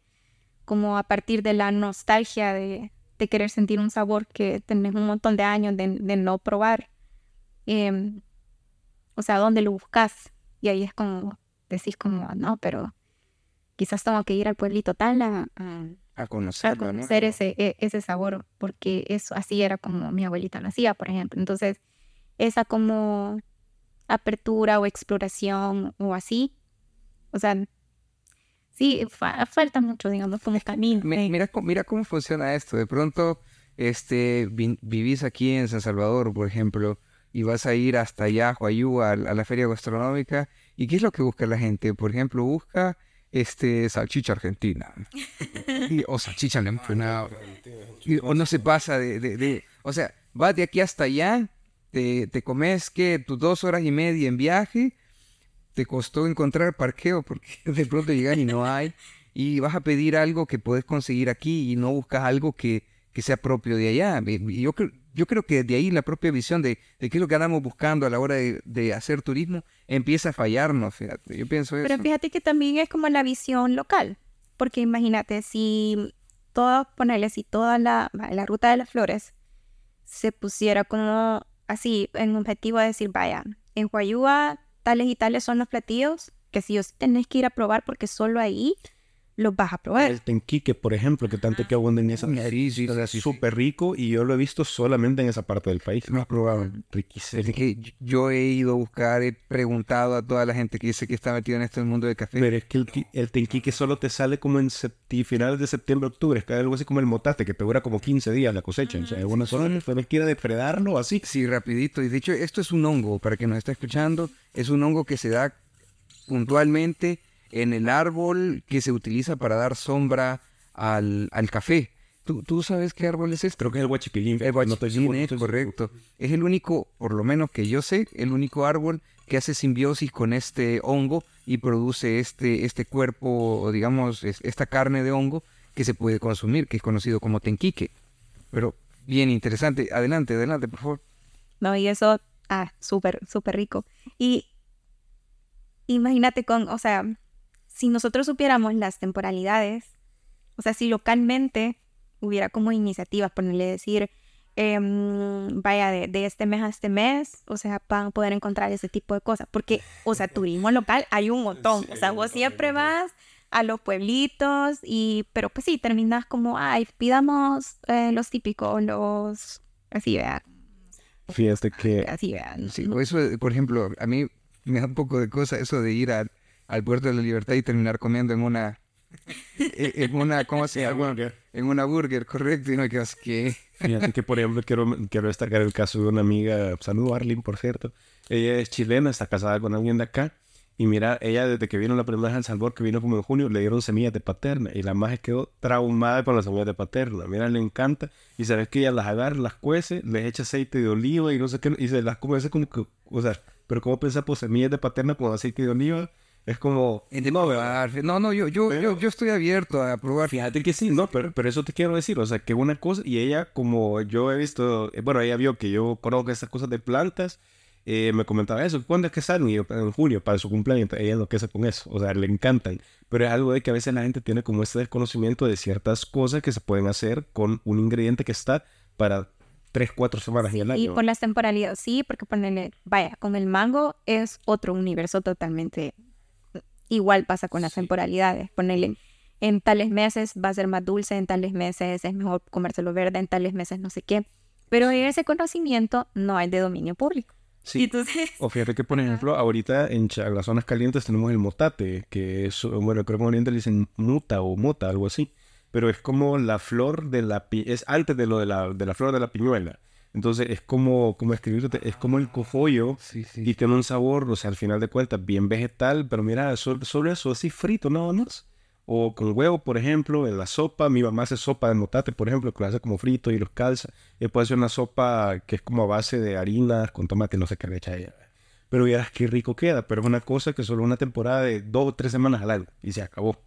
como a partir de la nostalgia de, de querer sentir un sabor que tenés un montón de años de, de no probar. Em, o sea, ¿dónde lo buscas? Y ahí es como, decís como, no, pero quizás tengo que ir al pueblito tal a, a- A a conocerlo, ¿no? conocer ese, e- ese sabor, porque eso así era como mi abuelita lo hacía, por ejemplo. Entonces, esa como apertura o exploración o así, o sea, sí, fa- falta mucho, digamos, como camino. Mi- eh. Mira, cómo- mira cómo funciona esto. De pronto, este, vi- vivís aquí en San Salvador, por ejemplo, y vas a ir hasta allá, Huayú, a, a la feria gastronómica. ¿Y qué es lo que busca la gente? Por ejemplo, busca este salchicha argentina *laughs* y- o salchicha empanada. Y- o no se pasa de, de- de- o sea, vas de aquí hasta allá, te, te comes que tus dos horas y media en viaje, te costó encontrar parqueo porque *laughs* de pronto llegas y no hay, y vas a pedir algo que puedes conseguir aquí y no buscas algo que, que sea propio de allá. Yo, creo- yo creo que de ahí la propia visión de, de qué es lo que andamos buscando a la hora de, de hacer turismo empieza a fallarnos, fíjate. Yo pienso eso. Pero fíjate que también es como la visión local, porque imagínate, si todo, ponerle, si toda la, la ruta de las flores se pusiera como así, en objetivo de decir, vaya, en Huayúa tales y tales son los platillos que si os tenés que ir a probar porque solo ahí los vas a probar. El tenquique, por ejemplo, que tanto que abunda en esa... Sí, sí, sí, súper rico y yo lo he visto solamente en esa parte del país. No has probado. Riquísimo. Es que yo- he ido a buscar, he preguntado a toda la gente que dice que está metida en este mundo del café. Pero es que el, el tenquique solo te sale como en finales de septiembre, octubre. Es que algo así como el motate, que te dura como 15 días la cosecha. O sea, es una sola, tienes que ir a depredarlo así. Sí, rapidito. Y de hecho, esto es un hongo, para quien nos está escuchando, es un hongo que se da puntualmente en el árbol que se utiliza para dar sombra al, al café. ¿Tú, ¿Tú sabes qué árbol es este? Creo que es el guachiquilín. El seguro, no es correcto. Es el único, por lo menos que yo sé, el único árbol que hace simbiosis con este hongo y produce este, este cuerpo, o digamos, es- esta carne de hongo que se puede consumir, que es conocido como tenquique. Pero bien interesante. Adelante, adelante, por favor. ¿no? Y eso, ah, súper, súper rico. Y imagínate con, o sea, si nosotros supiéramos las temporalidades, o sea, si localmente hubiera como iniciativas, ponerle decir, em, vaya, de, de este mes a este mes, o sea, van a poder encontrar ese tipo de cosas. Porque, o sea, turismo local hay un montón. O sea, vos siempre vas a los pueblitos y, pero pues sí, terminas como, ay, pidamos eh, los típicos, los, así, vea, Fíjate que así, vean. Sí, o eso, por ejemplo, a mí me da un poco de cosa eso de ir al, al puerto de la libertad y terminar comiendo en una, en en una, ¿cómo se *laughs* llama? En una burger, correcto, y no que que Fíjate que, por ejemplo, quiero, quiero destacar el caso de una amiga, saludo Arlene, por cierto. Ella es chilena, está casada con alguien de acá. Y mira, ella desde que vino la primera vez a El Salvador, que vino como en junio, le dieron semillas de paterna. Y la maje quedó traumada con las semillas de paterna. Mira, le encanta. Y sabes que ella las agarra, las cuece, les echa aceite de oliva y no sé qué. Y se las come, es como que, o sea, pero ¿cómo pensar por semillas de paterna con aceite de oliva? Es como... no, no, no, yo, yo, yo, yo estoy abierto a probar. Fíjate que sí, no, pero, pero eso te quiero decir, o sea, que una cosa, y ella, como yo he visto, eh, bueno, ella vio que yo conozco esas cosas de plantas, eh, me comentaba eso, ¿cuándo es que salen? Y yo, en junio, para su cumpleaños, ella enloquece con eso, o sea, le encantan, pero es algo de que a veces la gente tiene como este desconocimiento de ciertas cosas que se pueden hacer con un ingrediente que está para tres, cuatro semanas en el Y año. por las temporalidades, sí, porque ponerle, vaya, con el mango es otro universo totalmente igual pasa con las temporalidades. Ponerle, en tales meses va a ser más dulce, en tales meses es mejor comérselo verde, en tales meses no sé qué. Pero ese conocimiento no hay de dominio público. Sí. Entonces, O fíjate que, por ejemplo, ahorita en las zonas calientes tenemos el motate, que es, bueno, creo que en Oriente le dicen muta o mota, algo así. Pero es como la flor de la es antes de lo de la, de la flor de la piñuela. Entonces es como, como escribirte, es como el cogollo Sí, sí. y tiene un sabor, o sea, al final de cuentas, bien vegetal, pero mira, so- solo eso, así frito, nada más. O con huevo, por ejemplo, en la sopa. Mi mamá hace sopa de motate, por ejemplo, que lo hace como frito y los calza. Y puede hacer una sopa que es como a base de harinas, con tomate, no sé qué le echa ella. Pero vieras qué rico queda. Pero es una cosa que solo una temporada de dos o tres semanas al año y se acabó.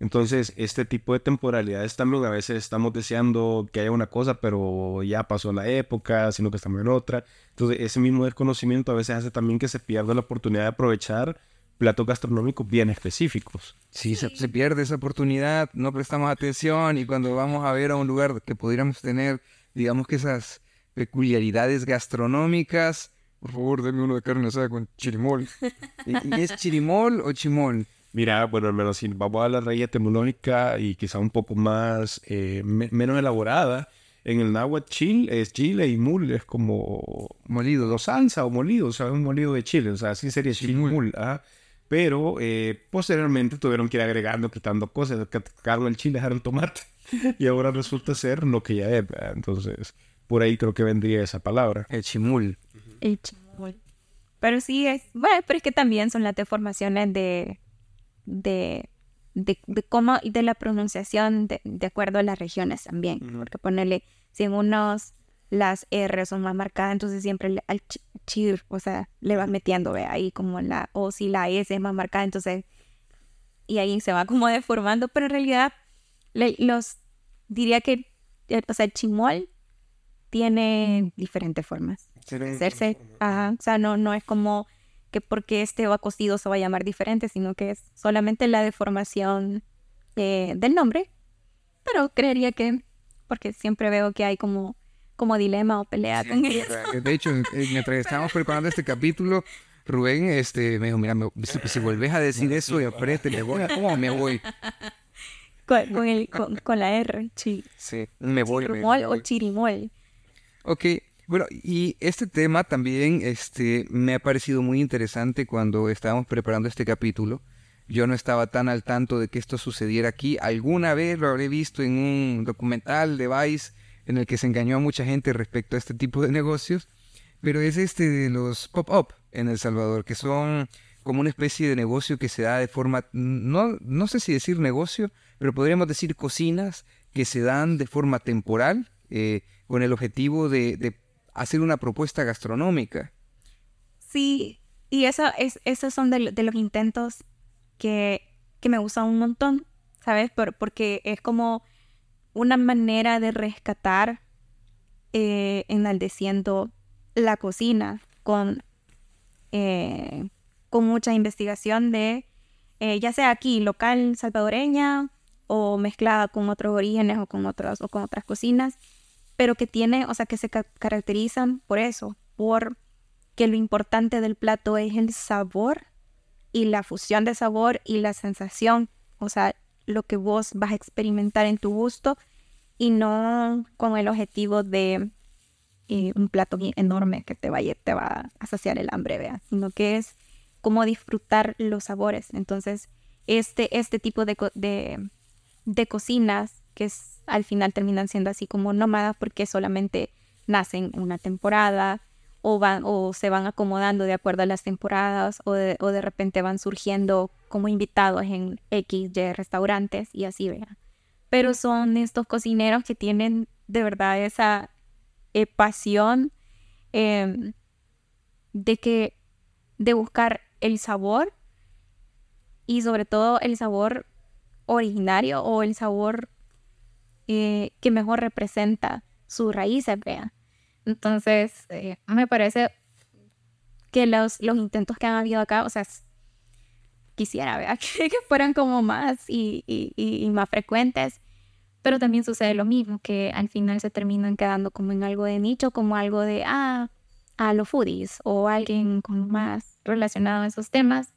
Entonces, este tipo de temporalidades también a veces estamos deseando que haya una cosa, pero ya pasó la época, sino que estamos en otra. Entonces, ese mismo desconocimiento a veces hace también que se pierda la oportunidad de aprovechar platos gastronómicos bien específicos. Sí, se, se pierde esa oportunidad, no prestamos atención y cuando vamos a ver a un lugar que pudiéramos tener, digamos que esas peculiaridades gastronómicas, por favor, denme uno de carne asada con chirimol. *laughs* ¿Y, y es chirimol o chimol? Mira, bueno, al menos si vamos a la raíz etimológica y quizá un poco más, eh, me- menos elaborada, en el náhuatl chile es chile y mul es como Molido, o dos. salsa o molido, o sea, un molido de chile, o sea, así sería Chimul. chimul, ajá. Pero eh, posteriormente tuvieron que ir agregando, quitando cosas, sacaron el chile, dejaron el tomate, *laughs* y ahora resulta ser lo que ya es, ¿verdad? entonces por ahí creo que vendría esa palabra. El chimul. el chimol. Pero sí es, bueno, pero es que también son las deformaciones de, de, de, de cómo, y de la pronunciación de, de acuerdo a las regiones también. Porque ponerle, si en unos las R son más marcadas, entonces siempre le- al ch- chir, o sea, le vas metiendo, ve, ahí como la, o si la S es más marcada, entonces, y ahí se va como deformando, pero en realidad, le- los, diría que, o sea, el chimol tiene diferentes formas hacerse. Ajá, O sea, no, no es como que porque este va cocido se va a llamar diferente, sino que es solamente la deformación eh, del nombre. Pero creería que, porque siempre veo que hay como, como dilema o pelea con eso. De hecho, en- en- mientras *laughs* estábamos preparando este capítulo, Rubén este, me dijo, mira, me- si, si vuelves a decir eso y aprete, me voy, oh, me voy. Con, con el, con, con la R, chi, Sí, me voy. me- chirumol me o voy. chirimol. Ok, bueno, y este tema también este, me ha parecido muy interesante cuando estábamos preparando este capítulo. Yo no estaba tan al tanto de que esto sucediera aquí. Alguna vez lo habré visto en un documental de Vice en el que se engañó a mucha gente respecto a este tipo de negocios, pero es este de los pop-up en El Salvador, que son como una especie de negocio que se da de forma, no, no sé si decir negocio, pero podríamos decir cocinas que se dan de forma temporal eh, con el objetivo de, de hacer una propuesta gastronómica. Sí, y eso es, esos son de, de los intentos que, que me gustan un montón, ¿sabes? Por- porque es como una manera de rescatar eh, enaldeciendo la cocina con, eh, con mucha investigación de, eh, ya sea aquí, local salvadoreña o mezclada con otros orígenes o con, otros, o con otras cocinas, pero que tiene, o sea, que se ca- caracterizan por eso, por que lo importante del plato es el sabor y la fusión de sabor y la sensación, o sea, lo que vos vas a experimentar en tu gusto y no con el objetivo de eh, un plato enorme que te vaya, te va a saciar el hambre, vea, sino que es como disfrutar los sabores. Entonces, este, este tipo de, de cocinas que es, al final terminan siendo así como nómadas porque solamente nacen una temporada o, van, o se van acomodando de acuerdo a las temporadas o de, o de repente van surgiendo como invitados en X, Y restaurantes y así, vean. Pero son estos cocineros que tienen de verdad esa eh, pasión eh, de que de buscar el sabor y sobre todo el sabor originario o el sabor eh, que mejor representa sus raíces, vean. Entonces, eh, me parece que los, los intentos que han habido acá, o sea, quisiera ¿verdad? *laughs* que, fueran como más y, y- y- más frecuentes, pero también sucede lo mismo, que al final se terminan quedando como en algo de nicho, como algo de, ah, a los foodies o alguien como más relacionado a esos temas.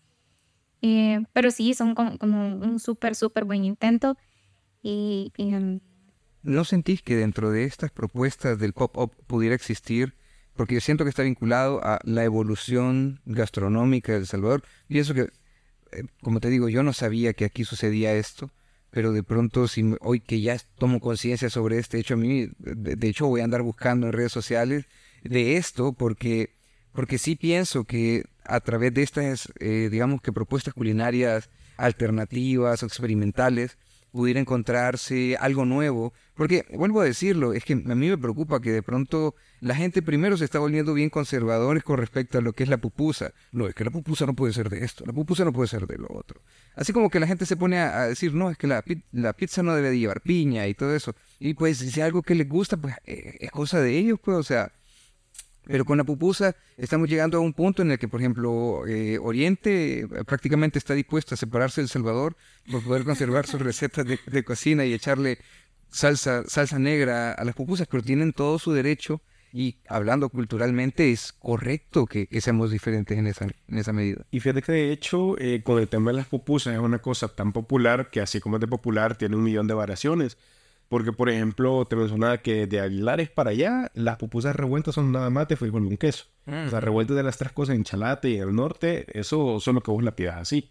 Eh, pero sí, son como, como un súper, súper buen intento. Y, y, em, ¿No sentís que dentro de estas propuestas del pop-up pudiera existir? Porque yo siento que está vinculado a la evolución gastronómica de El Salvador. Pienso que, eh, como te digo, yo no sabía que aquí sucedía esto, pero de pronto, si hoy que ya tomo conciencia sobre este hecho, a mí, de, de hecho, voy a andar buscando en redes sociales de esto, porque, porque sí pienso que a través de estas, eh, digamos que propuestas culinarias alternativas o experimentales, pudiera encontrarse algo nuevo. Porque, vuelvo a decirlo, es que a mí me preocupa que de pronto la gente primero se está volviendo bien conservadores con respecto a lo que es la pupusa. No, es que la pupusa no puede ser de esto, la pupusa no puede ser de lo otro. Así como que la gente se pone a, decir, no, es que la, la pizza no debe de llevar piña y todo eso. Y pues, si es algo que les gusta, pues eh, es cosa de ellos, pues, o sea... Pero con la pupusa estamos llegando a un punto en el que, por ejemplo, eh, Oriente eh, prácticamente está dispuesto a separarse del Salvador por poder conservar sus recetas de, cocina y echarle salsa, salsa negra a las pupusas, pero tienen todo su derecho y hablando culturalmente es correcto que, que seamos diferentes en esa, en esa medida. Y fíjate que de hecho, eh, con el tema de las pupusas es una cosa tan popular que así como es de popular, tiene un millón de variaciones. Porque, por ejemplo, te mencionaba que de Aguilares para allá, las pupusas revueltas son nada más de frijol con queso. O sea, revueltas de las tres cosas en Chalate y en el norte, eso son lo que vos la pidas así.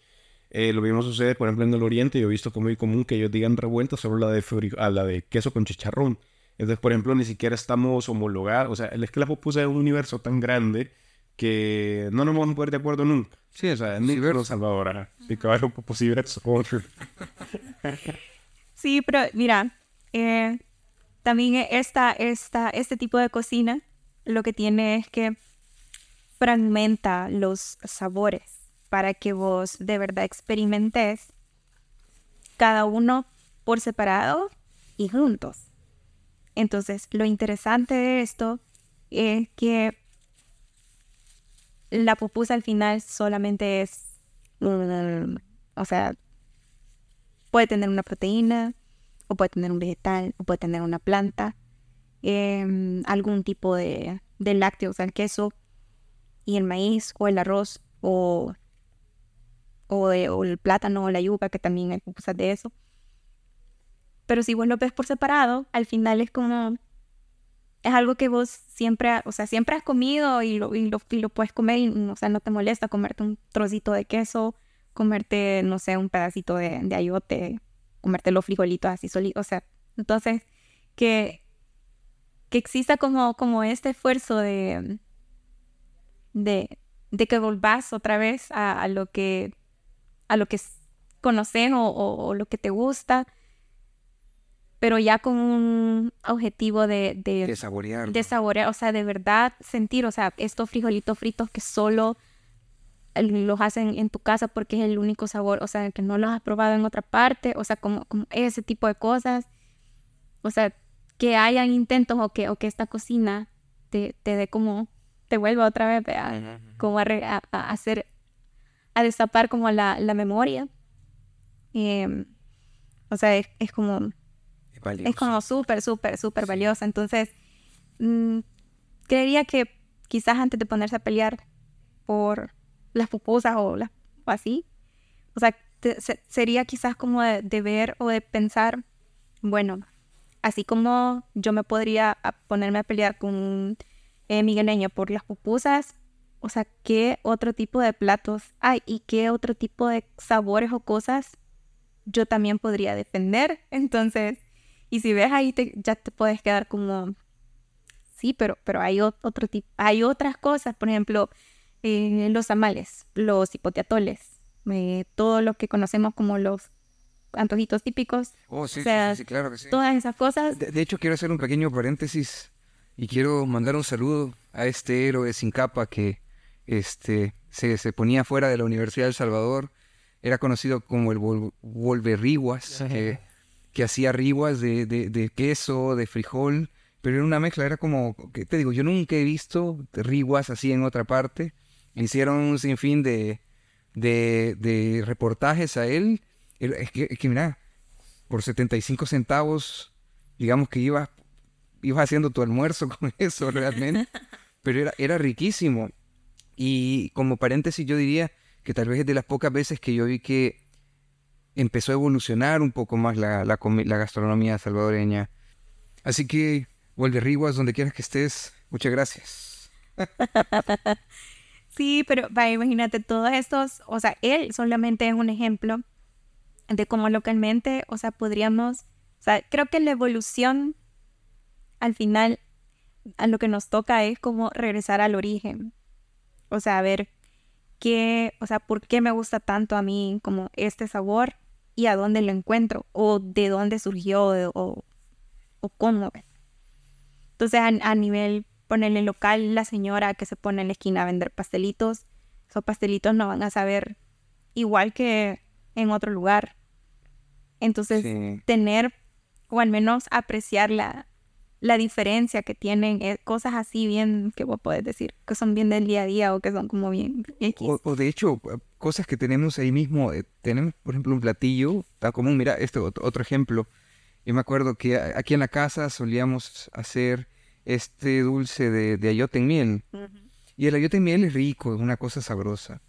Eh, lo mismo sucede, por ejemplo, en el oriente. Yo he visto como muy común que ellos digan revueltas solo la de, a la de queso con chicharrón. Entonces, por ejemplo, ni siquiera estamos homologados. O sea, es que la pupusa es un universo tan grande que no nos vamos a poner de acuerdo nunca. Sí, o sea, ni los Salvador. Sí, cabrón, pupusiverso. Sí, pero mira, eh, también esta, esta, este tipo de cocina lo que tiene es que fragmenta los sabores para que vos de verdad experimentes cada uno por separado y juntos. Entonces, lo interesante de esto es que la pupusa al final solamente es, o sea, puede tener una proteína, o puede tener un vegetal, o puede tener una planta, em, algún tipo de, de lácteo, o sea, el queso y el maíz, o el arroz, o, o, o el plátano, o la yuca, que también hay pupusas de eso. Pero si vos lo ves por separado, al final es como, es algo que vos siempre, o sea, siempre has comido y lo, y lo, y lo puedes comer y, o sea, no te molesta comerte un trocito de queso, comerte, no sé, un pedacito de, de ayote, comerte los frijolitos así solitos, o sea, entonces, que, que exista como, como este esfuerzo de, de, de que volvás otra vez a, a lo que, a lo que conoces o, o- o lo que te gusta, pero ya con un objetivo de, de, De saborear. de saborear, o sea, de verdad sentir, o sea, estos frijolitos fritos que solo los hacen en tu casa porque es el único sabor, o sea, que no los has probado en otra parte, o sea, como, como ese tipo de cosas, o sea, que hayan intentos o que, o que esta cocina te, te dé como, te vuelva otra vez, ¿verdad? como a, re- a- a hacer, a destapar como la, la memoria. Em, o sea, es, es como, Es valioso. es como súper, súper, súper valiosa. Entonces, mm, creería que quizás antes de ponerse a pelear por las pupusas o, las, o así, o sea, sería quizás como de, de ver o de pensar, bueno, así como yo me podría ponerme a pelear con un eh, por las pupusas, o sea, ¿qué otro tipo de platos hay y qué otro tipo de sabores o cosas yo también podría defender? Entonces, y si ves ahí, te- ya te puedes quedar como, sí, pero, pero hay ot- otro tipo, hay otras cosas, por ejemplo, eh, los tamales, los hipoteatoles, eh, todo lo que conocemos como los antojitos típicos, Oh, sí, o sí, sea, sí, sí, claro que sí. todas esas cosas. De, de hecho, quiero hacer un pequeño paréntesis y quiero mandar un saludo a este héroe sin capa que este, se, se ponía fuera de la Universidad de El Salvador. Era conocido como el Vol- Volverriguas, que, *laughs* que hacía riguas de, de- de queso, de frijol, pero era una mezcla, era como, ¿qué te digo? Yo nunca he visto riguas así en otra parte. Hicieron un sinfín de, de, de reportajes a él. Es que, es que mira, por 75 centavos, digamos que ibas, ibas haciendo tu almuerzo *laughs* con eso realmente, pero era, era riquísimo. Y como paréntesis yo diría que tal vez es de las pocas veces que yo vi que empezó a evolucionar un poco más la, la, la gastronomía salvadoreña. Así que, Walter Riguas, donde quieras que estés, muchas gracias. *laughs* sí, pero imagínate todos estos, o sea, él solamente es un ejemplo de cómo localmente, o sea, podríamos, o sea, creo que la evolución al final a lo que nos toca es como regresar al origen. O sea, a ver qué, o sea, por qué me gusta tanto a mí como este sabor y a dónde lo encuentro o de dónde surgió o, o cómo. Entonces, a, nivel ponerle local, la señora que se pone en la esquina a vender pastelitos, esos pastelitos no van a saber igual que en otro lugar. Entonces, tener o al menos apreciar la, la diferencia que tienen, eh, cosas así bien, que vos podés decir, que son bien del día a día o que son como bien O, de hecho, eh, cosas que tenemos ahí mismo, eh, tenemos por ejemplo un platillo tan común, mira, este otro ejemplo, yo me acuerdo que aquí en la casa solíamos hacer este dulce de, de ayote en miel, y el ayote en miel es rico, es una cosa sabrosa.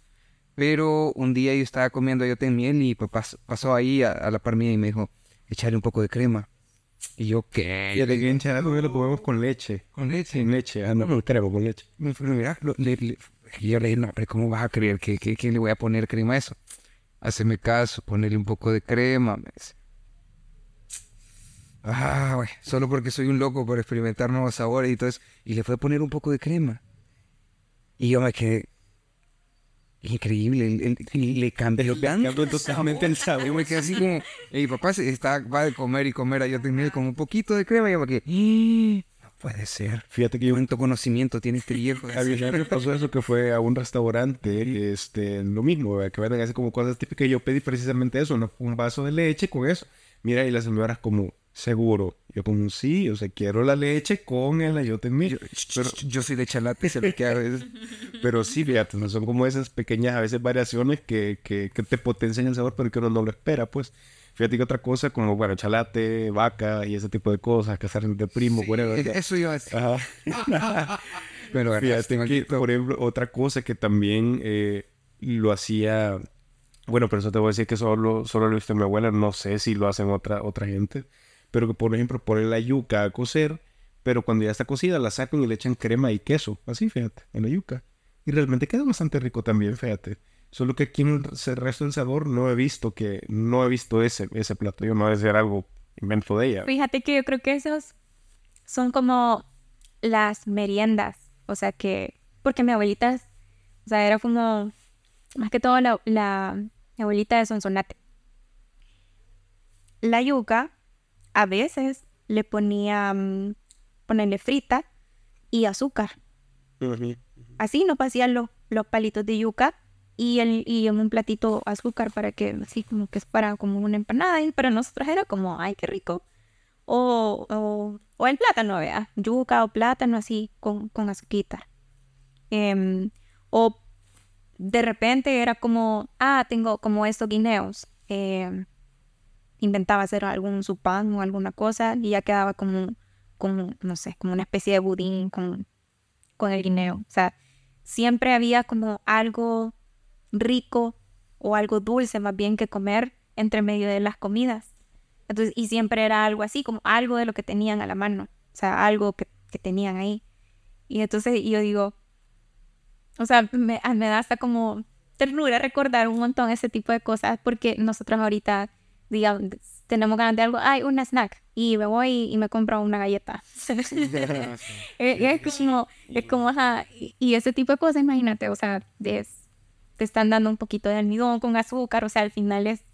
Pero un día yo estaba comiendo ayote en miel y pues pasó ahí a, a la par mía y me dijo, echarle un poco de crema. Y yo, ¿qué? Y el enganche lo comemos con leche. ¿Con leche? Con leche, ah, no, con crema, con leche. mira, le, yo le dije, no, pero ¿cómo vas a creer que, que, le voy a poner crema a eso? Haceme caso, ponerle un poco de crema. Me Ah, güey, solo porque soy un loco por experimentar nuevos sabores y todo eso. Y le fue a poner un poco de crema. Y yo me quedé, increíble, le cambió, cambió totalmente el sabor. Yo me quedé así como, mi papá está, va de comer y comer, a yo tenía como un poquito de crema y yo me quedé, ¡Ah! no puede ser. Fíjate que yo... ¿Cuánto conocimiento tiene este viejo? A mí me pasó eso que fue a un restaurante, este, lo mismo, que venden así como cosas típicas. Yo pedí precisamente eso, un vaso de leche con eso. Mira, y la señora como, seguro. Yo como, sí, o sea, quiero la leche con el ayote en mí. Yo, pero, yo soy de chalate, se lo que a veces. *laughs* pero sí, fíjate, no son como esas pequeñas a veces variaciones que, que, que, te potencian el sabor, pero que uno no lo espera, pues. Fíjate que otra cosa, como, bueno, chalate, vaca y ese tipo de cosas, casar de primo, sí, *laughs* bueno. Eso yo Ajá. pero fíjate que, por ejemplo, otra cosa que también eh, lo hacía... Bueno, pero eso te voy a decir que solo, solo lo viste mi abuela, no sé si lo hacen otra, otra gente pero que por ejemplo ponen la yuca a cocer, pero cuando ya está cocida la sacan y le echan crema y queso, así fíjate, en la yuca. Y realmente queda bastante rico también, fíjate. Solo que aquí en el resto del sabor no he visto que, no he visto ese, ese plato. Yo no debe ser algo invento de ella. Fíjate que yo creo que esos son como las meriendas. O sea que, porque mi abuelita, o sea, era como, más que todo la, la mi abuelita de Sonsonate. La yuca a veces le ponía, mm, ponerle frita y azúcar. Así no hacían los, los palitos de yuca y, el, y en un platito azúcar para que, así como que es para como una empanada. Y para nosotros era como, ay, qué rico. O, o, o el plátano, vea, yuca o plátano así con, con azuquita. Em, o de repente era como, ah, tengo como estos guineos. Eh, inventaba hacer algún supán o alguna cosa y ya quedaba como, como no sé, como una especie de budín con, con el guineo. O sea, siempre había como algo rico o algo dulce más bien que comer entre medio de las comidas. Entonces, y siempre era algo así, como algo de lo que tenían a la mano, o sea, algo que, que tenían ahí. Y entonces yo digo, o sea, me, me da hasta como ternura recordar un montón ese tipo de cosas, porque nosotros ahorita digamos, tenemos ganas de algo, hay un snack y me voy y me compro una galleta. *laughs* *laughs* es, como, es como, y ese tipo de cosas, imagínate, o sea, te están dando un poquito de almidón con azúcar, o sea, al final es,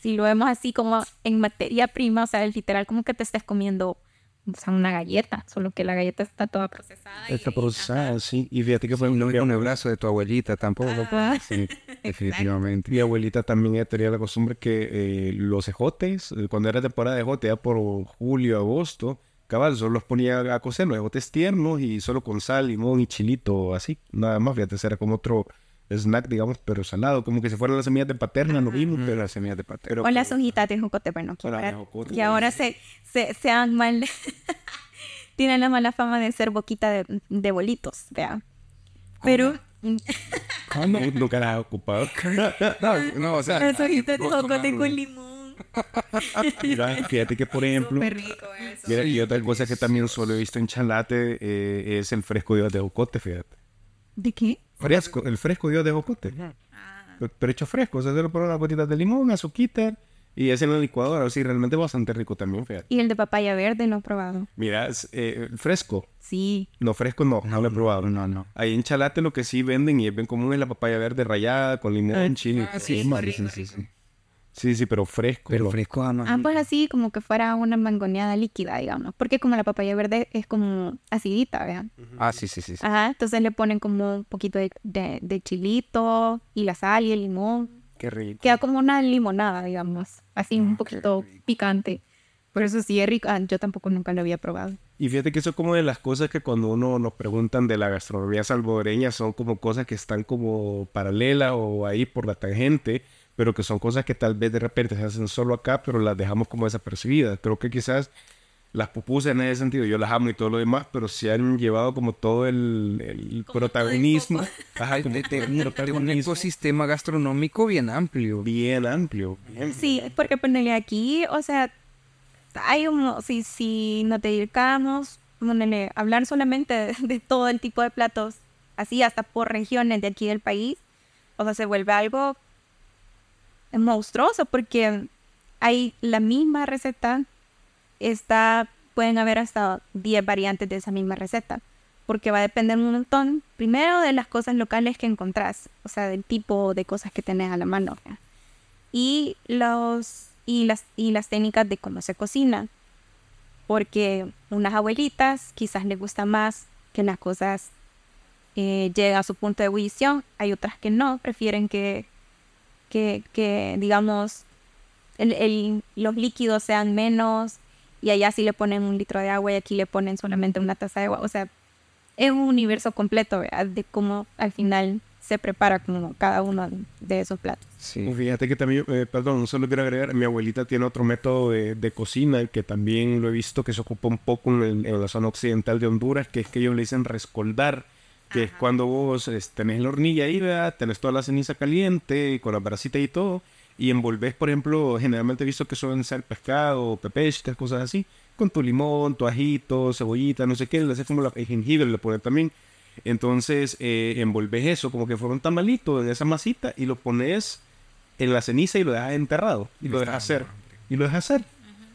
si lo vemos así como en materia prima, o sea, literal como que te estés comiendo o sea, una galleta, solo que la galleta está toda procesada. Está procesada, sí. Y fíjate que fue un, un abrazo de tu abuelita tampoco. Ah, sí, *laughs* *laughs* definitivamente. Mi abuelita también tenía la costumbre que eh, los ejotes, eh, cuando era temporada de ejote, ya por julio, agosto, cabal, solo los ponía a cocer, los ejotes tiernos y solo con sal, limón y chilito, así. Nada más, fíjate, era como otro snack, digamos, pero salado, como que se fueran las semillas de paterna, no vimos, pero las semillas de paterna. O las hojitas de jocote, bueno, y ahora se, se, se han mal, *laughs* tienen la mala fama de ser boquita de, de bolitos, vea. Pero Ah, *laughs* no, nunca las has ocupado. No, no, o sea, Eso jocote tomarlo. con limón. *laughs* Mira, fíjate que, por ejemplo, Súper rico eso. mira, y otra cosa que también solo he visto en Chalate eh, es el fresco de jocote, fíjate. ¿De qué? Fresco, el fresco de de jocote. Pero- hecho fresco, o sea, se lo ponen las gotitas de limón, azuquita y es en la licuadora. O sea, realmente bastante rico también, fíjate. Y el de papaya verde no he probado. Mira, es, eh, fresco. Sí. No, fresco no, no, lo he probado. No, no. Ahí en Chalate lo que sí venden y es bien común es la papaya verde rallada con limón, chile. Ah, sí, sí, rico, sí, sí, sí. Sí, sí, pero fresco. Pero fresco, ah, no. Ah, pues así como que fuera una mangoneada líquida, digamos. Porque como la papaya verde es como acidita, vean. Ah, sí, sí, sí. sí. Ajá, entonces le ponen como un poquito de, de, de chilito y la sal y el limón. Qué rico. Queda como una limonada, digamos. Así un poquito picante. Por eso sí es rico. Ah, yo tampoco nunca lo había probado. Y fíjate que eso es como de las cosas que cuando uno nos preguntan de la gastronomía salvadoreña son como cosas que están como paralelas o ahí por la tangente, pero que son cosas que tal vez de repente se hacen solo acá, pero las dejamos como desapercibidas. Creo que quizás las pupusas en ese sentido, yo las amo y todo lo demás, pero se han llevado como todo el, el protagonismo. Ajá, como De, el de- de un protagonismo ecosistema gastronómico bien amplio. bien amplio. bien- Sí, porque ponerle aquí, o sea, hay un, si, si nos dedicamos, ponerle, hablar solamente de, de todo el tipo de platos, así hasta por regiones de aquí del país, o sea, se vuelve algo monstruoso porque hay la misma receta, pueden haber hasta 10 variantes de esa misma receta, porque va a depender un montón, primero de las cosas locales que encontrás, o sea, del tipo de cosas que tenés a la mano. y los y las y las técnicas de cómo se cocina porque unas abuelitas quizás les gusta más que las cosas eh, lleguen a su punto de ebullición hay otras que no prefieren que que, que digamos el, el- los líquidos sean menos y allá sí le ponen un litro de agua y aquí le ponen solamente una taza de agua o sea es un universo completo ¿verdad? de cómo al final se prepara como cada uno de esos platos Sí. Fíjate que también, eh, perdón, solo quiero agregar, mi abuelita tiene otro método de, de cocina que también lo he visto que se ocupa un poco en, el- en la zona occidental de Honduras, que es que ellos le dicen rescoldar, que es cuando vos es, tenés la hornilla ahí, ¿verdad? tenés toda la ceniza caliente, con las brasitas y todo, y envolvés, por ejemplo, generalmente he visto que suelen ser pescado, pepechas, cosas así, con tu limón, tu ajito, cebollita, no sé qué, le haces como la, el jengibre, le pones también. Entonces, eh, envolves eso como que fuera un tamalito en esa masita y lo pones en la ceniza y lo dejas enterrado. Y lo dejas hacer. Y lo dejas hacer.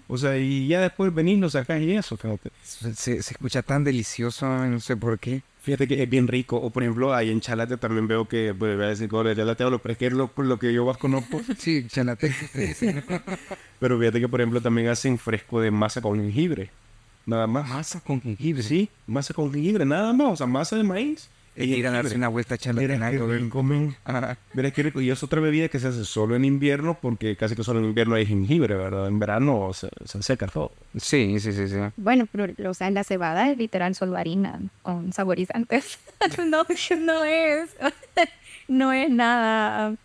O sea, y ya después venís, lo sacas y eso. fíjate. Se, se escucha tan delicioso, no sé por qué. Fíjate que es bien rico. O por ejemplo, ahí en Chalate también veo que, pues, voy a decir, "Gore, ya la tengo, pero es que es lo, lo que yo más conozco. *laughs* Sí, chalate. *laughs* pero fíjate que, por ejemplo, también hacen fresco de masa con jengibre. Nada más. Masa con jengibre. Sí, masa con jengibre, nada más. O sea, masa de maíz. Es ir a darse una vuelta a chalate. Mira que rico. Ajá. Mira qué rico. Y es otra bebida que se hace solo en invierno porque casi que solo en invierno hay jengibre, ¿verdad? En verano se, se seca todo. Sí, sí, sí, sí. Bueno, pero o sea, la cebada es literal solo harina con saborizantes. *laughs* no, no es, *laughs* no es nada.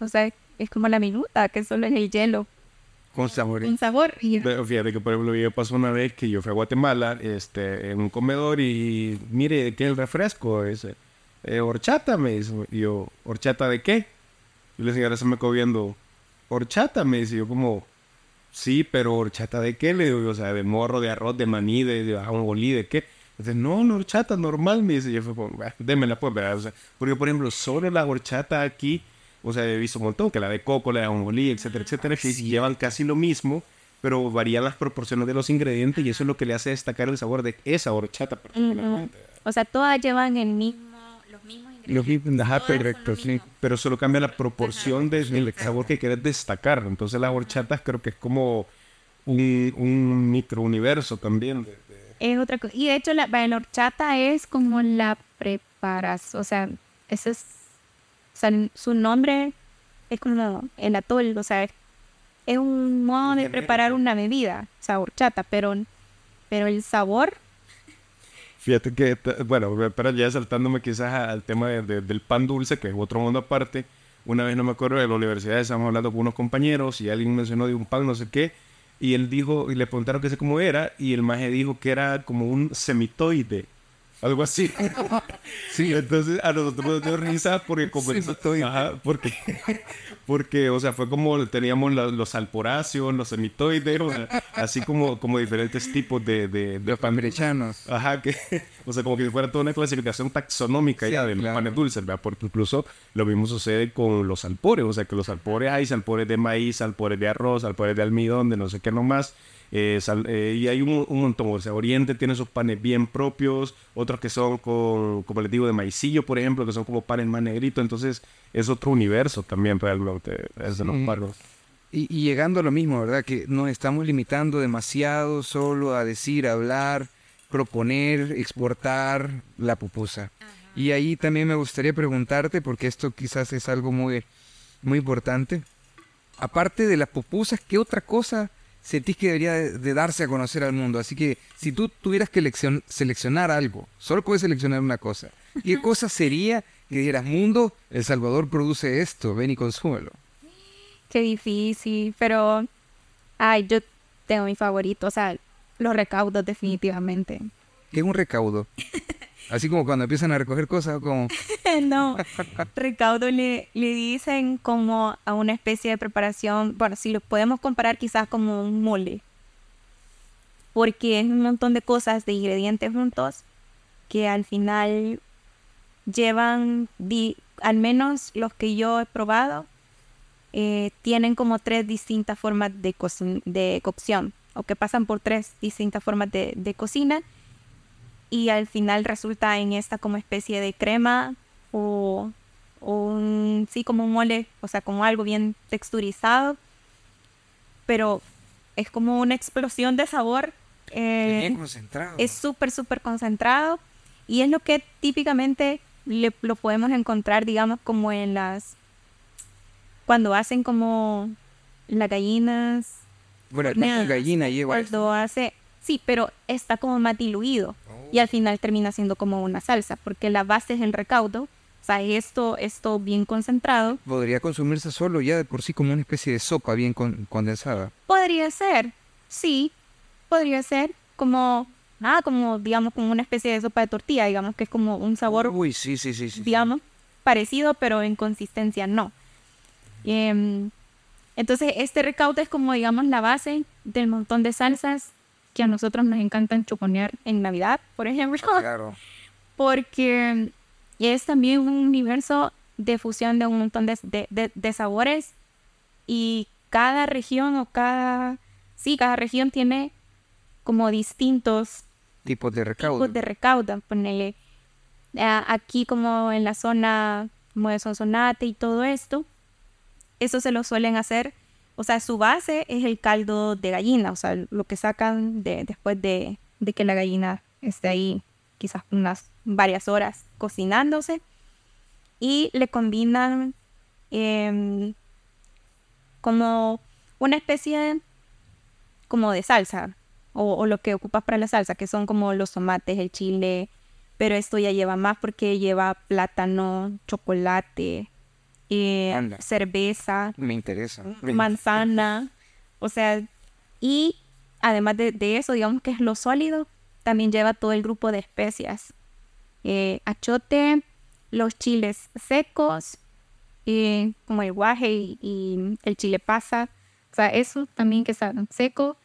O sea, es como la minuta, que solo es el hielo, Con sabor. un sabor. y ya. Pero Fíjate que, por ejemplo, yo pasó una vez que yo fui a Guatemala este, en un comedor y mire, ¿qué es el refresco? Ese, "Eh, horchata, me dice. Y yo, ¿horchata de qué? Y la señora se me quedó viendo, ¿horchata? Me dice. Y yo como, sí, pero ¿horchata de qué? Le digo, o sea, de morro, de arroz, de maní, de, de ajonjolí, ¿de qué? Dice, no, no, horchata normal, me dice. Y yo fue "Bah, démela pues, ¿verdad? O sea, porque, por ejemplo, sobre la horchata aquí, o sea, he visto un montón, que la de coco, la de ajonjolí, etcétera, etcétera, que llevan casi lo mismo, pero varían las proporciones de los ingredientes y eso es lo que le hace destacar el sabor de esa horchata particularmente. O sea, todas llevan el mismo, los mismos ingredientes. Los Ajá, Todas son lo correcto, sí. Pero solo cambia la proporción de- del sabor que quieres destacar. Entonces las horchatas creo que es como un, un microuniverso también. de- de- Es otra cosa. Y de hecho, la, la horchata es como la preparas. O sea, ese es. O sea, su nombre es como el atol. O sea, es, un modo de preparar una bebida. O sea, horchata. Pero, pero el sabor. Fíjate que, bueno, pero ya saltándome quizás al tema de- de- del pan dulce, que es otro mundo aparte. Una vez no me acuerdo de la universidad, estábamos hablando con unos compañeros y alguien mencionó de un pan, no sé qué, y él dijo, y le preguntaron qué sé cómo era, y el maje dijo que era como un semitoide. Algo así. *laughs* sí. Entonces a nosotros nos dio risa porque como ajá, porque porque o sea, fue como teníamos los alporáceos, los semitoides, así como como diferentes tipos de de, los pamberechanos. Ajá, que o sea, como que fuera toda una clasificación taxonómica ya de los panes dulces, ¿verdad? Porque incluso lo mismo sucede con los alpores, o sea, que los alpores hay alpores de maíz, alpores de arroz, alpores de almidón, de no sé qué nomás. Eh, eh, y hay un, montón, o sea, Oriente tiene sus panes bien propios, otros que son con, como les digo, de maicillo, por ejemplo, que son como panes más negritos, entonces es otro universo también realmente, es de los paros. Y, y, llegando a lo mismo, ¿verdad? Que nos estamos limitando demasiado solo a decir, hablar, proponer, exportar la pupusa. Y ahí también me gustaría preguntarte, porque esto quizás es algo muy, muy importante. Aparte de las pupusas, ¿qué otra cosa sentís que debería de, darse a conocer al mundo. Así que si tú tuvieras que seleccionar algo, solo puedes seleccionar una cosa. ¿Qué *laughs* cosa sería que dijeras, mundo, El Salvador produce esto, ven y consúmelo? Qué difícil, pero, ay, yo tengo mi favorito, o sea, los recaudos definitivamente. ¿Qué es un recaudo? *laughs* Así como cuando empiezan a recoger cosas, como... *laughs* no, recaudo le, le dicen como a una especie de preparación, bueno, si lo podemos comparar quizás como un mole, porque es un montón de cosas, de ingredientes juntos, que al final llevan, al menos los que yo he probado, eh, tienen como tres distintas formas de, de cocción, o que pasan por tres distintas formas de, de cocina y al final resulta en esta como especie de crema o, un, sí, como un mole, o sea, como algo bien texturizado, pero es como una explosión de sabor. Eh, concentrado. Es súper, súper concentrado y es lo que típicamente le, lo podemos encontrar, digamos, como en las... cuando hacen como las gallinas. Bueno, la gallina lleva... Cuando hace... Sí, pero está como más diluido y al final termina siendo como una salsa, porque la base es el recaudo, o sea, esto, esto bien concentrado. Podría consumirse solo ya de por sí como una especie de sopa bien condensada. Podría ser, sí, podría ser como, ah, como digamos como una especie de sopa de tortilla, digamos que es como un sabor, Uy, sí, sí, sí, sí digamos, parecido, pero en consistencia no. Em, entonces, este recaudo es como, digamos, la base del montón de salsas que a nosotros nos encantan chuponear en Navidad, por ejemplo. *laughs* Claro. Porque es también un universo de fusión de un montón de, sabores y cada región o cada... Sí, cada región tiene como distintos tipos de recaudo. Tipos de recaudo, ponele. aquí como en la zona como de Sonsonate y todo esto, eso se lo suelen hacer o sea, su base es el caldo de gallina, o sea, lo que sacan de, después de, que la gallina esté ahí quizás unas varias horas cocinándose y le combinan em, como una especie como de salsa o, o, lo que ocupas para la salsa, que son como los tomates, el chile, pero esto ya lleva más porque lleva plátano, chocolate, eh, cerveza. Me interesa. Manzana. o sea, y además de, eso, digamos que es lo sólido, también lleva todo el grupo de especias. Eh, achote, los chiles secos, eh, como el guaje y, el chile pasa. O sea, eso también que está seco.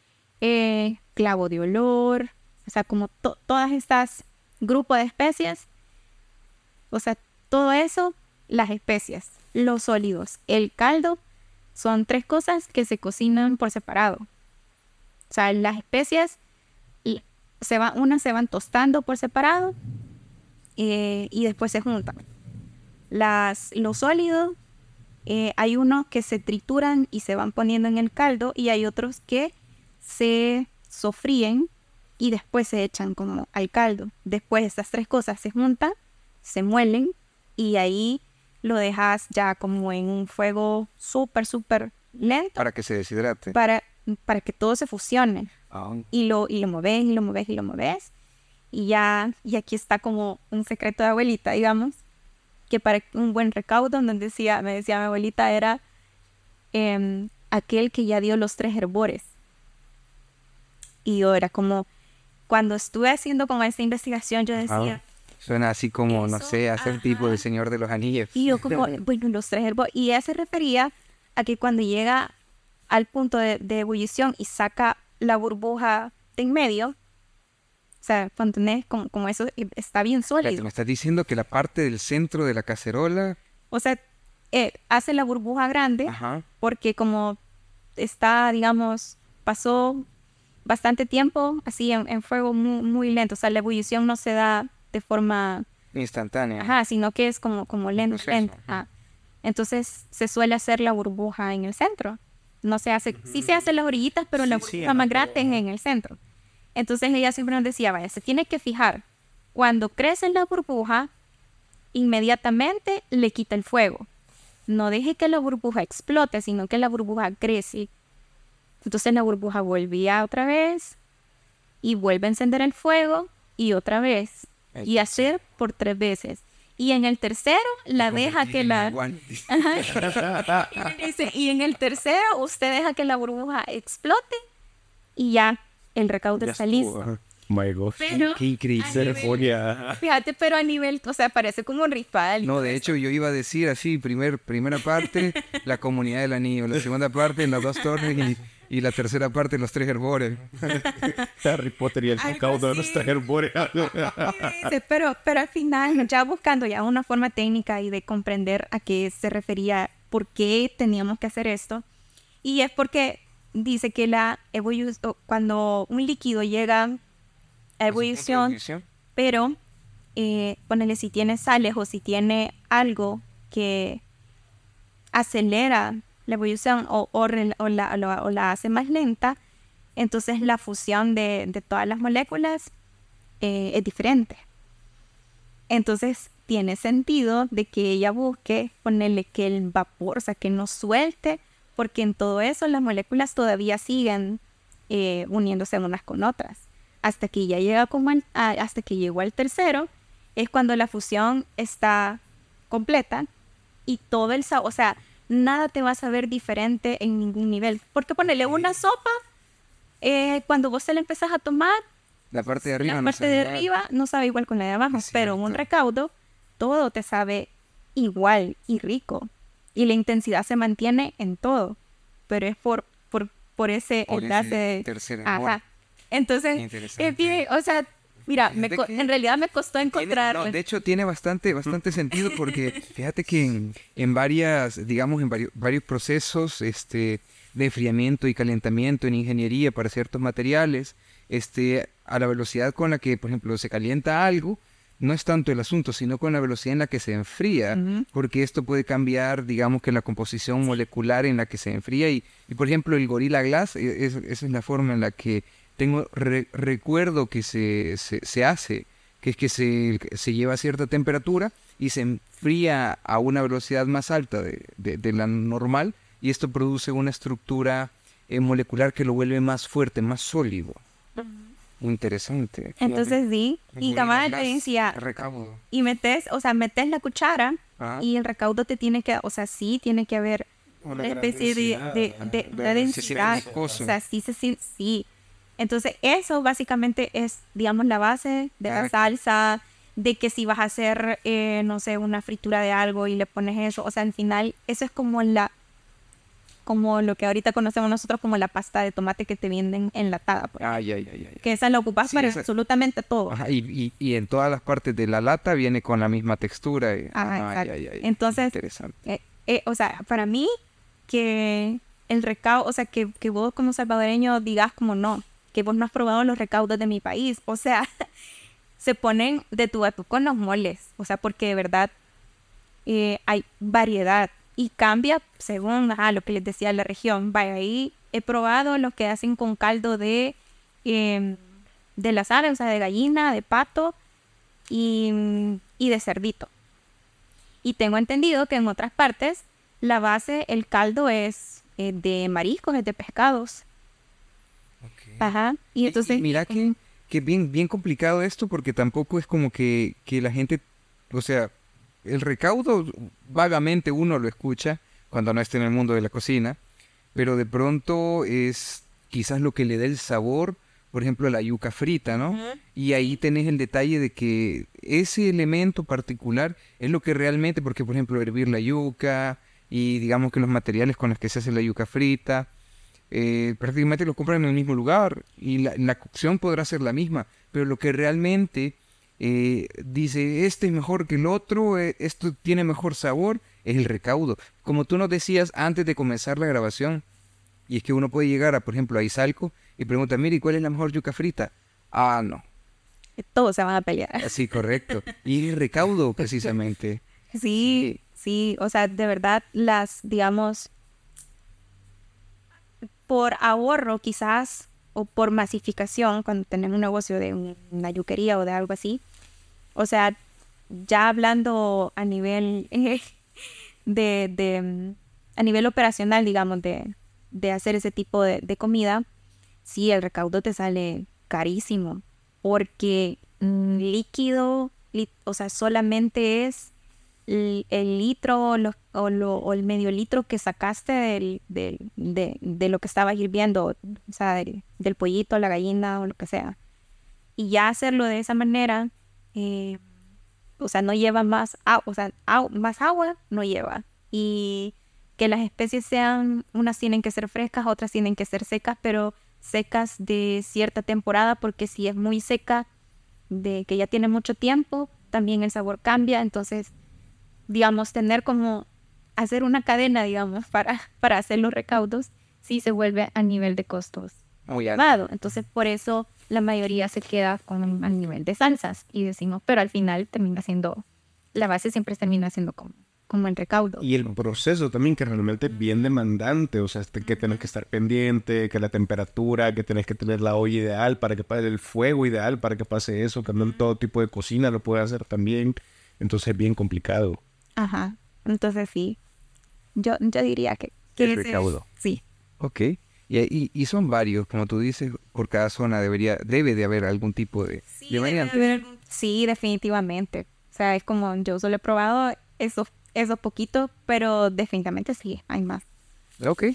clavo de olor. O sea, como todas estas grupos de especias. O sea, todo eso, las especias los sólidos. El caldo son tres cosas que se cocinan por separado. O sea, las especias, se va, unas se van tostando por separado eh, y después se juntan. Las, los sólidos, eh, hay unos que se trituran y se van poniendo en el caldo y hay otros que se sofríen y después se echan como al caldo. Después estas tres cosas se juntan, se muelen y ahí lo dejas ya como en un fuego súper, súper lento. Para que se deshidrate. Para, para que todo se fusione. Ah. Y, lo, y lo moves, y lo moves, y lo moves. Y ya, y aquí está como un secreto de abuelita, digamos, que para un buen recaudo, donde decía, me decía mi abuelita, era em, aquel que ya dio los tres herbores. Y yo era como, cuando estuve haciendo con esta investigación, yo decía... Suena así como, no sé, hacer tipo de Señor de los Anillos. Y yo como, *laughs* bueno, los tres herbos. Y ella se refería a que cuando llega al punto de, de ebullición y saca la burbuja de en medio, o sea, cuando tenés como, como eso eh, está bien Espérate, sólido. me estás diciendo que la parte del centro de la cacerola... O sea, eh, hace la burbuja grande Ajá. porque como está, digamos, pasó bastante tiempo así en, en fuego muy, muy lento. O sea, la ebullición no se da de forma Instantánea. Ajá, sino que es como, como lento, lento. ajá. Entonces se suele hacer la burbuja en el centro. No se hace, sí se hacen las orillitas, pero la Sí, sí, burbuja ajá, más grande es en el centro. Entonces ella siempre nos decía, vaya, se tiene que fijar. Cuando crece la burbuja, inmediatamente le quita el fuego. No deje que la burbuja explote, sino que la burbuja crece. Entonces la burbuja volvía otra vez y vuelve a encender el fuego y otra vez. Y hacer por tres veces. Y en el tercero la deja que la... *laughs* Y dice, y en el tercero usted deja que la burbuja explote y ya el recaudo Ya está listo. ajá. My God. Pero, Qué increíble. a nivel- Ceremonia. fíjate, pero a nivel, o sea, parece como un ritual. No, de eso. hecho yo iba a decir así, primer, primera parte, la comunidad del anillo, la segunda parte, las dos torres y, y la tercera parte, los tres herbores. *laughs* Harry Potter y el recaudo de los tres herbores. *laughs* Pero, pero al final, ya buscando ya una forma técnica y de comprender a qué se refería, por qué teníamos que hacer esto, y es porque dice que la ebullición, cuando un líquido llega a ebullición, pero eh, ponele si tiene sales o si tiene algo que acelera la ebullición o, o o la, o la- hace más lenta, entonces la fusión de, de todas las moléculas eh, es diferente. Entonces tiene sentido de que ella busque ponerle que el vapor, o sea, que no suelte, porque en todo eso las moléculas todavía siguen eh, uniéndose unas con otras. Hasta que ya llega como hasta que llegó al tercero, es cuando la fusión está completa y todo el sabor, o sea, nada te va a saber diferente en ningún nivel. Porque ponerle una sopa, eh, cuando vos se la empezás a tomar, La parte de arriba la no parte sabe de igual. arriba no sabe igual con la de abajo, pero un cierto. recaudo, todo te sabe igual y rico. Y la intensidad se mantiene en todo, pero es por, por, por ese Por enlace ese de... tercer Ajá. amor. Entonces, Interesante. es bien, o sea, mira, *laughs* me que en realidad me costó encontrar... no, de hecho tiene bastante, bastante *laughs* sentido porque fíjate que en, en varias, digamos, en varios, varios procesos este, de enfriamiento y calentamiento en ingeniería para ciertos materiales, este, a la velocidad con la que, por ejemplo, se calienta algo, no es tanto el asunto, sino con la velocidad en la que se enfría, porque esto puede cambiar, digamos, que la composición molecular en la que se enfría. Y, y, por ejemplo, el Gorilla Glass, e- es- esa es la forma en la que tengo re- recuerdo que se, se, se hace, que es que se, se lleva a cierta temperatura y se enfría a una velocidad más alta de, de- de la normal y esto produce una estructura eh, molecular que lo vuelve más fuerte, más sólido. Muy interesante. Entonces sí, y cabal Glass, decía, recaudo. y metes, o sea, metes la cuchara Ajá. y el recaudo te tiene que, o sea, sí tiene que haber Una especie de, densidad, de, ajá, de- de- de se siente densidad. viscoso. O sea, sí se siente, sí. Entonces, eso básicamente es, digamos, la base de la salsa, de que si vas a hacer, eh, no sé, una fritura de algo y le pones eso, o sea, al final, eso es como la, como lo que ahorita conocemos nosotros como la pasta de tomate que te venden enlatada, pues. Ay, ay, ay. Que esa la ocupas Sí, para esa- absolutamente todo. Ajá, y, y, y en todas las partes de la lata viene con la misma textura. y- Ajá, ay, exacto. ay, ay, Entonces, Interesante. Eh, eh, o sea, para mí, que el recaudo, o sea, que, que vos como salvadoreño digas como no, que vos no has probado los recaudos de mi país. O sea, *laughs* se ponen de tú a tú con los moles. O sea, porque de verdad eh, hay variedad y cambia según lo que les decía la región. Vaya, ahí he probado los que hacen con caldo de, em, de las aves, o sea, de gallina, de pato y, y de cerdito. Y tengo entendido que en otras partes la base, el caldo es eh, de mariscos, es de pescados. Ajá. Y entonces... mira que, que bien, bien complicado esto porque tampoco es como que, que la gente, o sea, el recaudo vagamente uno lo escucha cuando no está en el mundo de la cocina, pero de pronto es quizás lo que le da el sabor por ejemplo, la yuca frita, ¿no? Y ahí tenés el detalle de que ese elemento particular es lo que realmente, porque por ejemplo, hervir la yuca y digamos que los materiales con los que se hace la yuca frita, eh, prácticamente los compran en el mismo lugar y la, cocción podrá ser la misma, pero lo que realmente eh, dice, este es mejor que el otro, eh, esto tiene mejor sabor, es el recaudo. Como tú nos decías antes de comenzar la grabación, y es que uno puede llegar a, por ejemplo, a Izalco y pregunta, mire, ¿cuál es la mejor yuca frita? Ah, no. Todos se van a pelear. Sí, correcto. Y el recaudo, *laughs* precisamente. Sí, sí, o sea, de verdad, las, digamos, por ahorro quizás, o por masificación, cuando tenemos un negocio de una yuquería o de algo así, o sea, ya hablando a nivel *laughs* de, de, a nivel operacional, digamos, de, de hacer ese tipo de, comida, sí, el recaudo te sale carísimo, porque mm, líquido, o sea, solamente es el, litro o, o, el medio litro que sacaste del, de, lo que estabas hirviendo, o sea, del, pollito, la gallina o lo que sea. Y ya hacerlo de esa manera, eh, o sea, no lleva más, sea, más agua, no lleva. Y que las especies sean, unas tienen que ser frescas, otras tienen que ser secas, pero secas de cierta temporada, porque si es muy seca, de que ya tiene mucho tiempo, también el sabor cambia, entonces, digamos, tener como hacer una cadena, digamos, para, para hacer los recaudos, sí se vuelve a nivel de costos muy elevado. Entonces, por eso la mayoría se queda con el nivel de salsas y decimos, pero al final termina siendo, la base siempre termina siendo como como el recaudo. Y el proceso también que realmente es bien demandante, o sea, este, que tienes que estar pendiente, que la temperatura, que tienes que tener la olla ideal para que pase el fuego ideal para que pase eso, que no en todo tipo de cocina lo puede hacer también, entonces es bien complicado. Ajá, entonces sí, yo, yo diría que... el recaudo. Sí. Ok. Y, y, son varios, como tú dices, por cada zona debería, debe de haber algún tipo de, sí, sí, definitivamente. O sea, es como yo solo he probado esos eso poquito, pero definitivamente sí, hay más. Ok.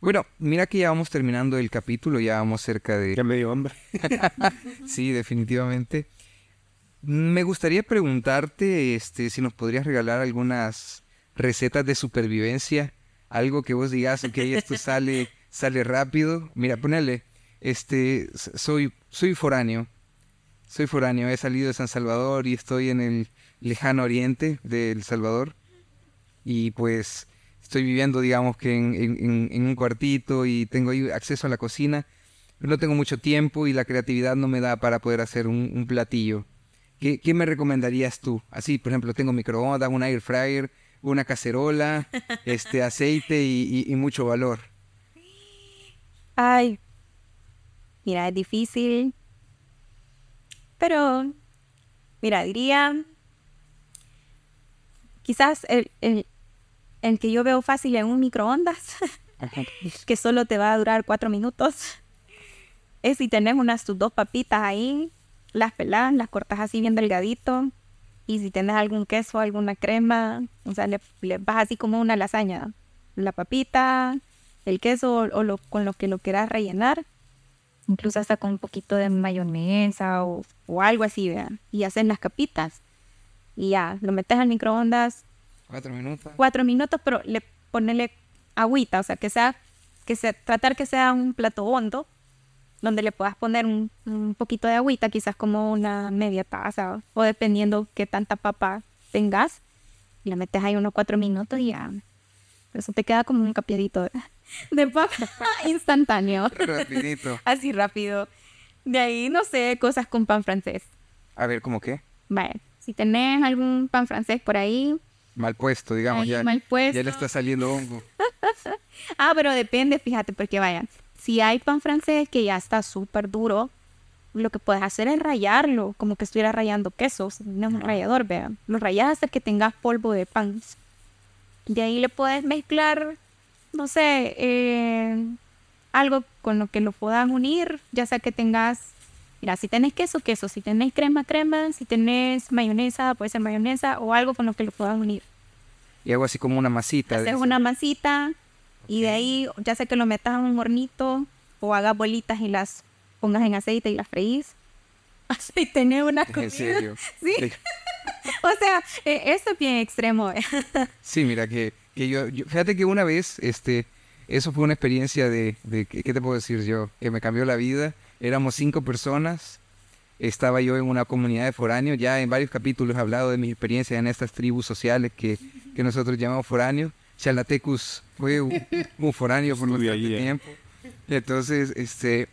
Bueno, mira que ya vamos terminando el capítulo, ya vamos cerca de... Ya medio hombre. *laughs* sí, definitivamente. Me gustaría preguntarte este, si nos podrías regalar algunas recetas de supervivencia, algo que vos digas, que esto *laughs* sale, sale rápido. Mira, ponele, este, soy, soy foráneo, soy foráneo, he salido de San Salvador y estoy en el lejano oriente de El Salvador y pues estoy viviendo, digamos que en, un cuartito y tengo ahí acceso a la cocina, pero no tengo mucho tiempo y la creatividad no me da para poder hacer un, platillo. ¿Qué, me recomendarías tú? Así, por ejemplo, tengo microondas, un air fryer, una cacerola, *laughs* este aceite y, y mucho valor. Ay, mira, es difícil, pero mira, diría quizás el, el que yo veo fácil en un microondas, *laughs* que solo te va a durar cuatro minutos, es si tenés unas tus dos papitas ahí, las pelas, las cortas así bien delgadito, y si tenés algún queso, alguna crema, o sea, le, vas así como una lasaña, la papita, el queso o, lo, con lo que lo quieras rellenar, incluso hasta con un poquito de mayonesa o, o algo así, vean, y haces las capitas. Y ya, lo metes al microondas Cuatro minutos. Cuatro minutos, pero le ponerle agüita, o sea, que sea, que sea, tratar que sea un plato hondo, donde le puedas poner un, poquito de agüita, quizás como una media taza, o dependiendo qué tanta papa tengas, y la metes ahí unos cuatro minutos y ya. Eso te queda como un capiadito de, *laughs* papa *laughs* instantáneo. *laughs* Rapidito. Así rápido. De ahí, no sé, cosas con pan francés. A ver, ¿cómo qué? Vale, si tenés algún pan francés por ahí, mal puesto, digamos. ya, mal puesto. ya le está saliendo hongo. ah, pero depende, fíjate, porque vaya, si hay pan francés que ya está súper duro, lo que puedes hacer es rayarlo, como que estuviera rayando quesos, no es un rallador, vean. Lo rayas hasta que tengas polvo de pan. De ahí le puedes mezclar, no sé, eh, algo con lo que lo puedas unir, ya sea que tengas Mira, si tenés queso, queso. Si tenés crema, crema. Si tenés mayonesa, puede ser mayonesa o algo con lo que lo puedas unir. Y hago así como una masita. Haces una masita y de ahí ya sea que lo metas en un hornito o hagas bolitas y las pongas en aceite y las freís. *laughs* Así tener una comida. ¿En serio? *laughs* Sí. Sí. *laughs* O sea, eh, eso es bien extremo. Sí, mira, que, que yo, yo- Fíjate que una vez, este... Eso fue una experiencia de, de... ¿Qué qué te puedo decir yo? Que me cambió la vida. Éramos cinco personas. Estaba yo en una comunidad de foráneos. Ya en varios capítulos he hablado de mi experiencia en estas tribus sociales que, que nosotros llamamos foráneos. Chalnatecus fue un, un foráneo por Estuve bastante ahí, eh. tiempo. Entonces, este...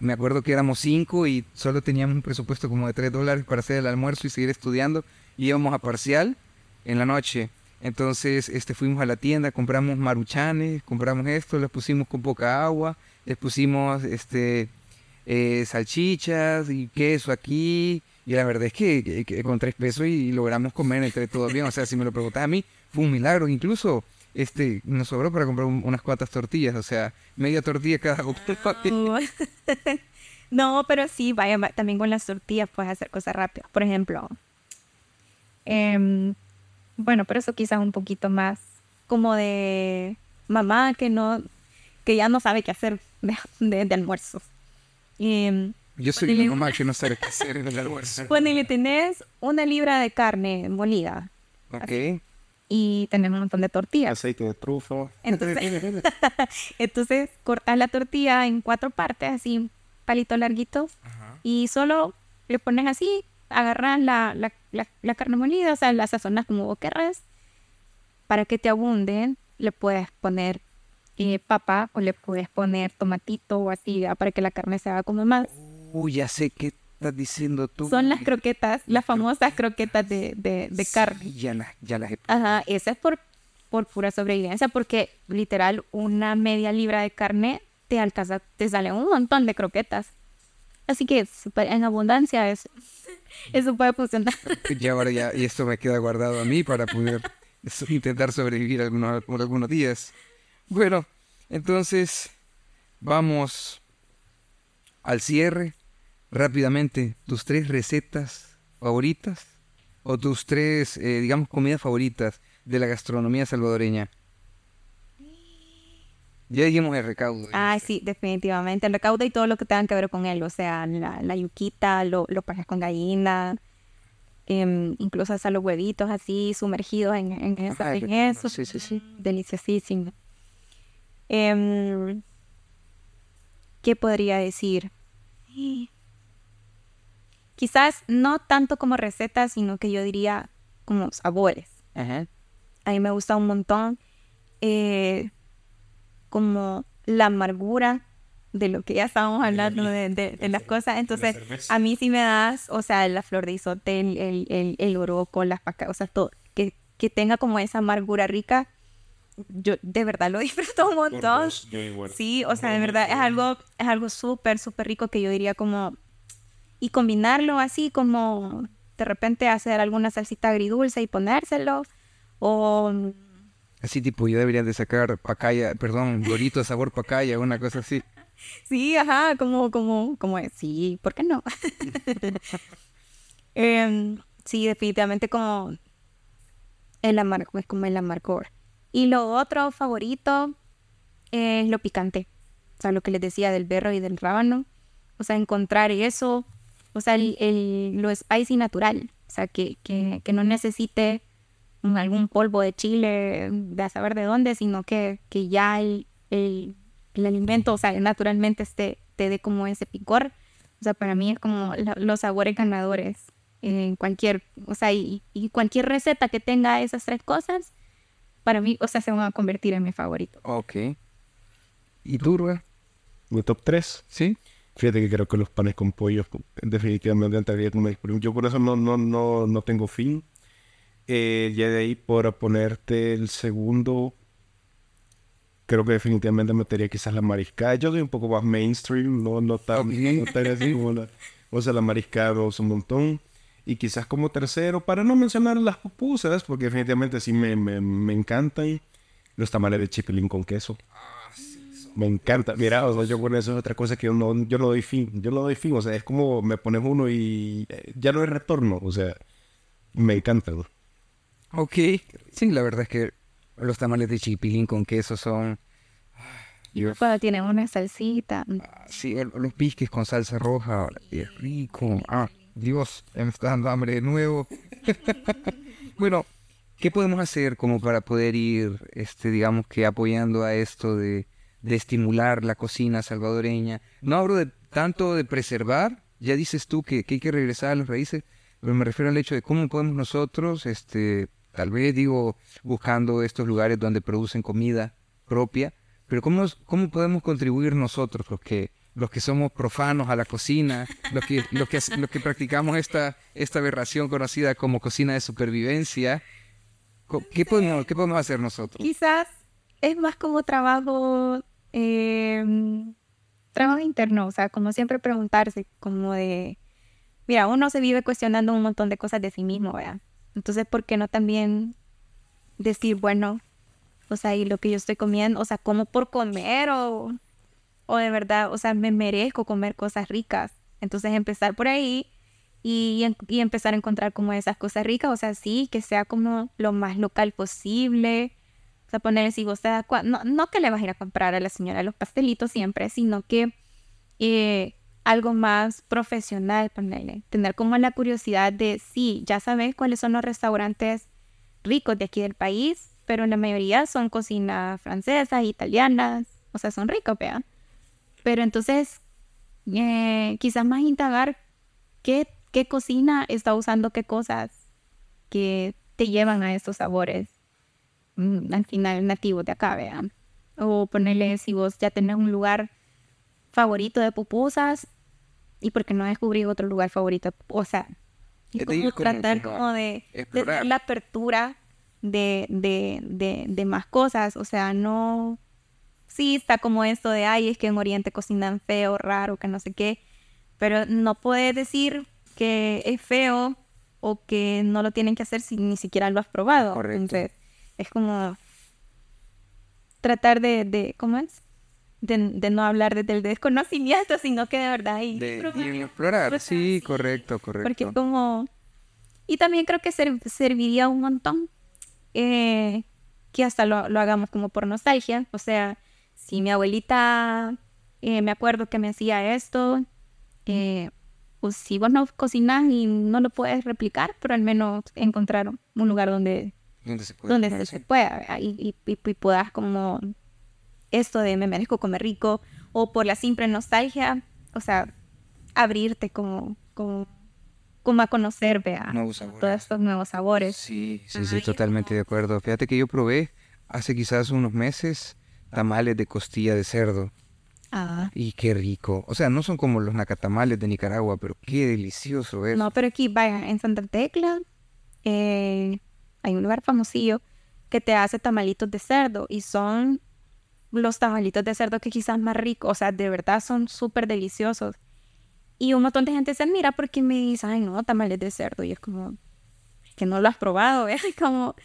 Me acuerdo que éramos cinco y solo teníamos un presupuesto como de tres dólares para hacer el almuerzo y seguir estudiando. Y íbamos a parcial en la noche. Entonces, este, fuimos a la tienda, compramos maruchanes, compramos esto, les pusimos con poca agua, les pusimos, este, eh, salchichas y queso aquí. Y la verdad es que, que- que con tres pesos y, logramos comer entre todos bien. O sea, si me lo preguntas a mí, fue un milagro. Incluso, este, nos sobró para comprar un- unas cuantas tortillas. O sea, media tortilla cada uno. *laughs* no, pero sí, vaya, va- también con las tortillas puedes hacer cosas rápidas. Por ejemplo, em, bueno, pero eso quizás un poquito más como de mamá que no, que ya no sabe qué hacer de, de, de almuerzos. Em, Yo soy Ponele- una mamá que no sabe *laughs* qué hacer en el almuerzo. ponele, tenés una libra de carne molida Ok. y tenés un montón de tortillas. Aceite de trufa. Entonces, *laughs* entonces cortas la tortilla en cuatro partes, así, palitos larguitos, y solo le pones así, agarras la, la, la, la carne molida, o sea, la sazonas como vos querrás. Para que te abunden, le puedes poner eh, papa o le puedes poner tomatito o así, ya, para que la carne se haga como más. Uy, ya sé qué estás diciendo tú. Son las croquetas, las famosas croquetas de, de, de carne. Ya las, ya las he Ajá, esa es por, por pura sobrevivencia, porque literal una media libra de carne te alcanza, te sale un montón de croquetas. Así que en abundancia es, eso puede funcionar. Y ahora ya, y esto me queda guardado a mí para poder *laughs* intentar sobrevivir algunos, algunos días. Bueno, entonces vamos al cierre. Rápidamente, tus tres recetas favoritas o tus tres, eh, digamos, comidas favoritas de la gastronomía salvadoreña. Ya dijimos el recaudo. Ah, sí, definitivamente. El recaudo y todo lo que tenga que ver con él, o sea, la, la yuquita, lo- los pajes con gallina, em, incluso hasta los huevitos así sumergidos en, en, eso, Ajá, en el- eso. sí, sí, sí. Deliciosísimo. Em, ¿Qué podría decir? Quizás no tanto como recetas, sino que yo diría como sabores. Ajá. A mí me gusta un montón eh, como la amargura de lo que ya estábamos hablando de, de- de las *laughs* cosas. Entonces, a mí sí me das, o sea, la flor de isote, el, el, el, el oroco, las pacas, o sea, todo, que, que tenga como esa amargura rica. Yo de verdad lo *laughs* disfruto un montón. yo igual. Sí, o sea, de verdad es algo, es algo súper, súper rico que yo diría como... Y combinarlo así como de repente hacer alguna salsita agridulce y ponérselo. O Así tipo, yo debería de sacar pacaya, perdón, gorito sabor pacaya, una cosa así. *laughs* sí, ajá, como, como, como. Sí, ¿por qué no? *laughs* Em, sí, definitivamente como el amargo, es como el amargor. Y lo otro favorito es lo picante. O sea, lo que les decía del berro y del rábano. O sea, encontrar eso. O sea, el, el- lo spicy natural. O sea, que, que, que no necesite algún polvo de chile de a saber de dónde, sino que, que ya el, el, el alimento, o sea, naturalmente este, te dé como ese picor. O sea, para mí es como la- los sabores ganadores en cualquier, o sea, y, y cualquier receta que tenga esas tres cosas, para mí, o sea, se van a convertir en mi favorito. Ok. ¿Y tú, Rubén? Mi top 3. ¿Sí? Fíjate que creo que los panes con pollo definitivamente entraría como. Yo por eso no, no, no, no tengo fin. Eh, ya de ahí, por ponerte el segundo, creo que definitivamente metería quizás la mariscada. Yo soy un poco más mainstream, no, no tan, no tan así *laughs* como la... O sea, la mariscada me gusta un montón. Y quizás como tercero, para no mencionar las pupusas, porque definitivamente sí me, me, me encantan, los tamales de chipilín con queso. Me encanta. Mira, o sea, yo con eso es otra cosa que yo no, yo no doy fin. Yo no doy fin. O sea, es como me pones uno y eh, ya no hay retorno. O sea, me encanta. ¿no? Ok. Sí, la verdad es que los tamales de chipilín con queso son... Dios. Cuando tiene una salsita. Ah, sí, los bisques con salsa roja, qué rico. Ah, Dios, me está dando hambre de nuevo. *laughs* bueno, ¿qué podemos hacer como para poder ir, este, digamos que apoyando a esto de, de estimular la cocina salvadoreña? No hablo de tanto de preservar, ya dices tú que, que hay que regresar a las raíces, pero me refiero al hecho de cómo podemos nosotros, este, tal vez digo, buscando estos lugares donde producen comida propia, pero cómo, cómo podemos contribuir nosotros, los que, los que somos profanos a la cocina, los que, que, que practicamos esta, esta aberración conocida como cocina de supervivencia, ¿qué podemos, qué podemos hacer nosotros? Quizás es más como trabajo, eh, trabajo interno, o sea, como siempre preguntarse, como de, mira, uno se vive cuestionando un montón de cosas de sí mismo, ¿verdad? Entonces, ¿por qué no también decir, bueno, o sea, y lo que yo estoy comiendo, o sea, como por comer o, o de verdad, o sea, me merezco comer cosas ricas? Entonces, empezar por ahí y, y empezar a encontrar como esas cosas ricas, o sea, sí, que sea como lo más local posible. O sea, ponerle si das cua- no, no que le vas a ir a comprar a la señora los pastelitos siempre, sino que eh, algo más profesional, ponerle. Tener como la curiosidad de, sí, ya sabes cuáles son los restaurantes ricos de aquí del país, pero la mayoría son cocinas francesas, italianas, o sea, son ricos, vean. Pero entonces, eh, quizás más indagar qué, qué cocina está usando qué cosas que te llevan a estos sabores al final nativos de acá, vean. O ponerle si vos ya tenés un lugar favorito de pupusas y por qué no descubrir otro lugar favorito, o sea, ir como tratar como de, la apertura de, de, de, de más cosas, o sea, no, sí está como esto de, ay, es que en Oriente cocinan feo, raro, que no sé qué, pero no puedes decir que es feo o que no lo tienen que hacer si ni siquiera lo has probado. Correcto. Entonces, es como tratar de, de ¿cómo es? De, de no hablar desde el desconocimiento, sino que de verdad y De, y explorar, Pues, sí, sí. correcto, correcto. Porque como... Y también creo que ser- serviría un montón eh, que hasta lo, lo hagamos como por nostalgia. O sea, si mi abuelita, eh, me acuerdo que me hacía esto, eh, pues si vos no cocinas y no lo puedes replicar, pero al menos encontrar un lugar donde, ¿Dónde se puede donde se, se pueda y, y, y- y puedas como esto de me merezco comer rico o por la simple nostalgia, o sea, abrirte como, como, como a conocer, vea, todos estos nuevos sabores. Sí, sí, sí, totalmente como- de acuerdo. Fíjate que yo probé hace quizás unos meses tamales de costilla de cerdo. Ah. Y qué rico. O sea, no son como los nacatamales de Nicaragua, pero qué delicioso es. No, pero aquí, vaya, en Santa Tecla eh, hay un lugar famosillo que te hace tamalitos de cerdo y son los tamalitos de cerdo que quizás más ricos, o sea, de verdad son súper deliciosos. Y un montón de gente se admira porque me dice, ay, no, tamales de cerdo. Y es como, es que no lo has probado, ¿ves? *laughs* Como,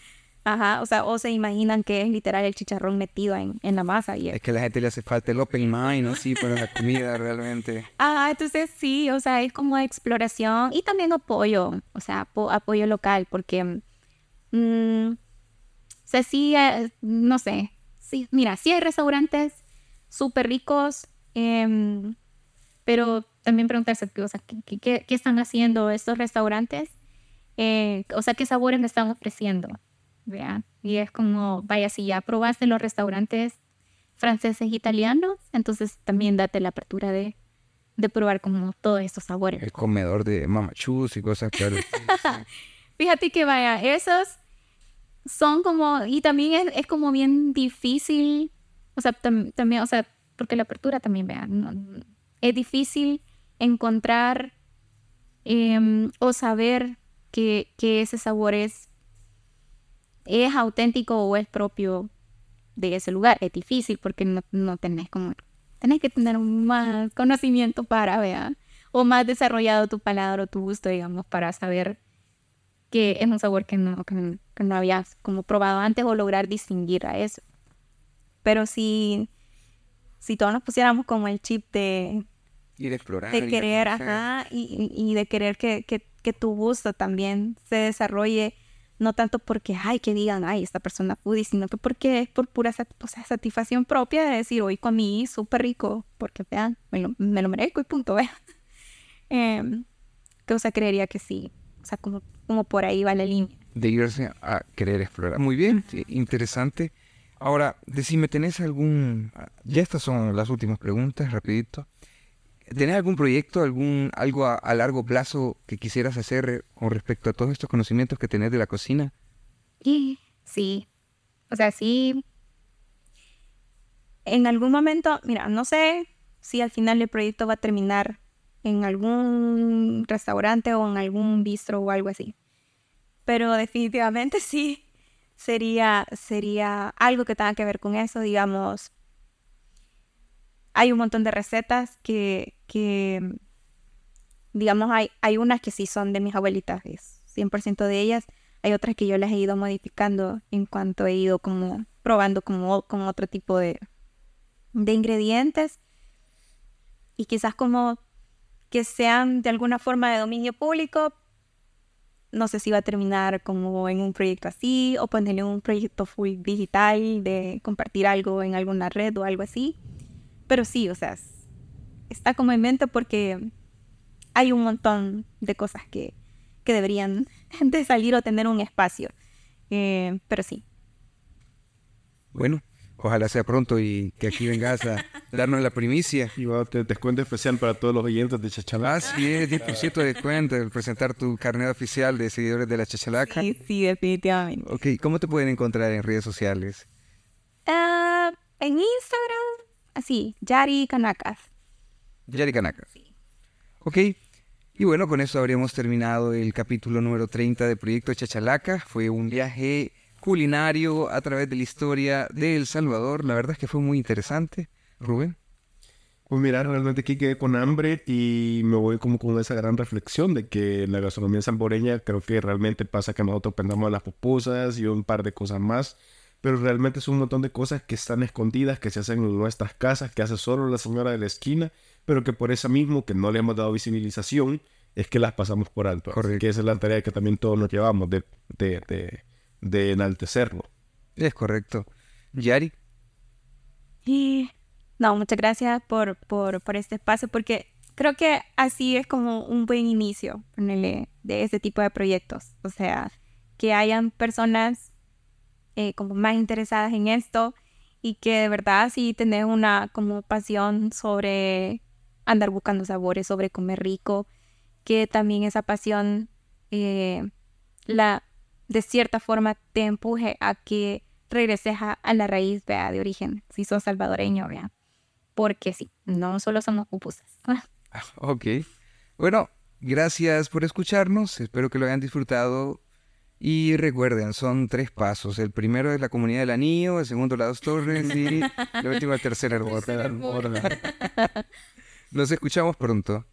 ajá, o sea, o se imaginan que es literal el chicharrón metido en, en la masa. Y es Es que a la gente le hace falta el open mind, ¿no? Sí, para la comida *laughs* realmente. Ah, entonces sí, o sea, es como exploración y también apoyo, o sea, apo- apoyo local, porque, mm, o sea, sí, eh, no sé, sí, mira, sí hay restaurantes súper ricos, em, pero también preguntarse, o sea, ¿qué, qué- qué- qué están haciendo estos restaurantes? Eh, o sea, ¿qué sabores me están ofreciendo? ¿Vea? Y es como, vaya, si ya probaste los restaurantes franceses e italianos, entonces también date la apertura de, de probar como todos estos sabores. El comedor de mamachus y cosas claro. *laughs* Fíjate que vaya, esos son como, y también es, es como bien difícil, o sea, tam- también, o sea, porque la apertura también, vean, es difícil encontrar em, o saber que, que ese sabor es, es auténtico o es propio de ese lugar. Es difícil porque no, no tenés como, tenés que tener más conocimiento para, vean, o más desarrollado tu paladar o tu gusto, digamos, para saber que es un sabor que no, que, que no habías como probado antes o lograr distinguir a eso. Pero si, si todos nos pusiéramos como el chip de, Ir a explorar. de querer, conocer. ajá, y, y- y de querer que, que, que tu gusto también se desarrolle no tanto porque, ay, que digan, ay, esta persona foodie, sino que porque es por pura satisfacción propia de decir, hoy comí súper rico, porque vean, me lo, me lo merezco y punto, *laughs* vean. eh, que, o sea, creería que sí, o sea, como, como por ahí va la línea. De irse a querer explorar. Muy bien, interesante. Ahora, decime, ¿tenés algún... Ya estas son las últimas preguntas, rapidito. ¿Tenés algún proyecto, algún algo a, largo plazo que quisieras hacer con respecto a todos estos conocimientos que tenés de la cocina? Sí, sí. O sea, sí. En algún momento, mira, no sé si al final el proyecto va a terminar en algún restaurante o en algún bistro o algo así. Pero definitivamente sí sería, sería algo que tenga que ver con eso, digamos, hay un montón de recetas que, que digamos, hay, hay unas que sí son de mis abuelitas, es 100% de ellas. Hay otras que yo las he ido modificando en cuanto he ido como probando como, con otro tipo de, de ingredientes. Y quizás como que sean de alguna forma de dominio público. No sé si va a terminar como en un proyecto así o ponerle un proyecto full digital de compartir algo en alguna red o algo así. Pero sí, o sea, está como en mente porque hay un montón de cosas que, que deberían *laughs* de salir o tener un espacio. Eh, pero sí. Bueno, ojalá sea pronto y que aquí vengas a darnos la primicia. Y va a tener descuento especial para todos los oyentes de Chachalaca. Ah, sí, es 10% de descuento al presentar tu carnet oficial de seguidores de la Chachalaca. Sí, sí, definitivamente. Ok, ¿cómo te pueden encontrar en redes sociales? Uh, en Instagram Así, Yari Kanakas. Yari Kanakas. Sí. Ok. Y bueno, con eso habríamos terminado el capítulo número 30 de Proyecto Chachalaca. Fue un viaje culinario a través de la historia de El Salvador. La verdad es que fue muy interesante. Rubén. Pues mira, realmente aquí quedé con hambre y me voy como con esa gran reflexión de que la gastronomía salvadoreña creo que realmente pasa que nosotros pendamos las pupusas y un par de cosas más pero realmente es un montón de cosas que están escondidas, que se hacen en nuestras casas, que hace solo la señora de la esquina, pero que por eso mismo que no le hemos dado visibilización, es que las pasamos por alto. Correcto. Que esa es la tarea que también todos nos llevamos, de, de, de, enaltecerlo. Es correcto. ¿Yari? Y... No, muchas gracias por, por, por este espacio, porque creo que así es como un buen inicio de este tipo de proyectos. O sea, que hayan personas eh, como más interesadas en esto y que de verdad sí tenés una como pasión sobre andar buscando sabores, sobre comer rico, que también esa pasión eh, la de cierta forma te empuje a que regreses a, la raíz vea, de origen, si sos salvadoreño, vea. porque sí, no solo somos pupusas. *laughs* ok, bueno, gracias por escucharnos, espero que lo hayan disfrutado y recuerden, son tres pasos. El primero es la comunidad del anillo, el segundo las dos torres y *laughs* el último el tercer hermoso. Nos escuchamos pronto.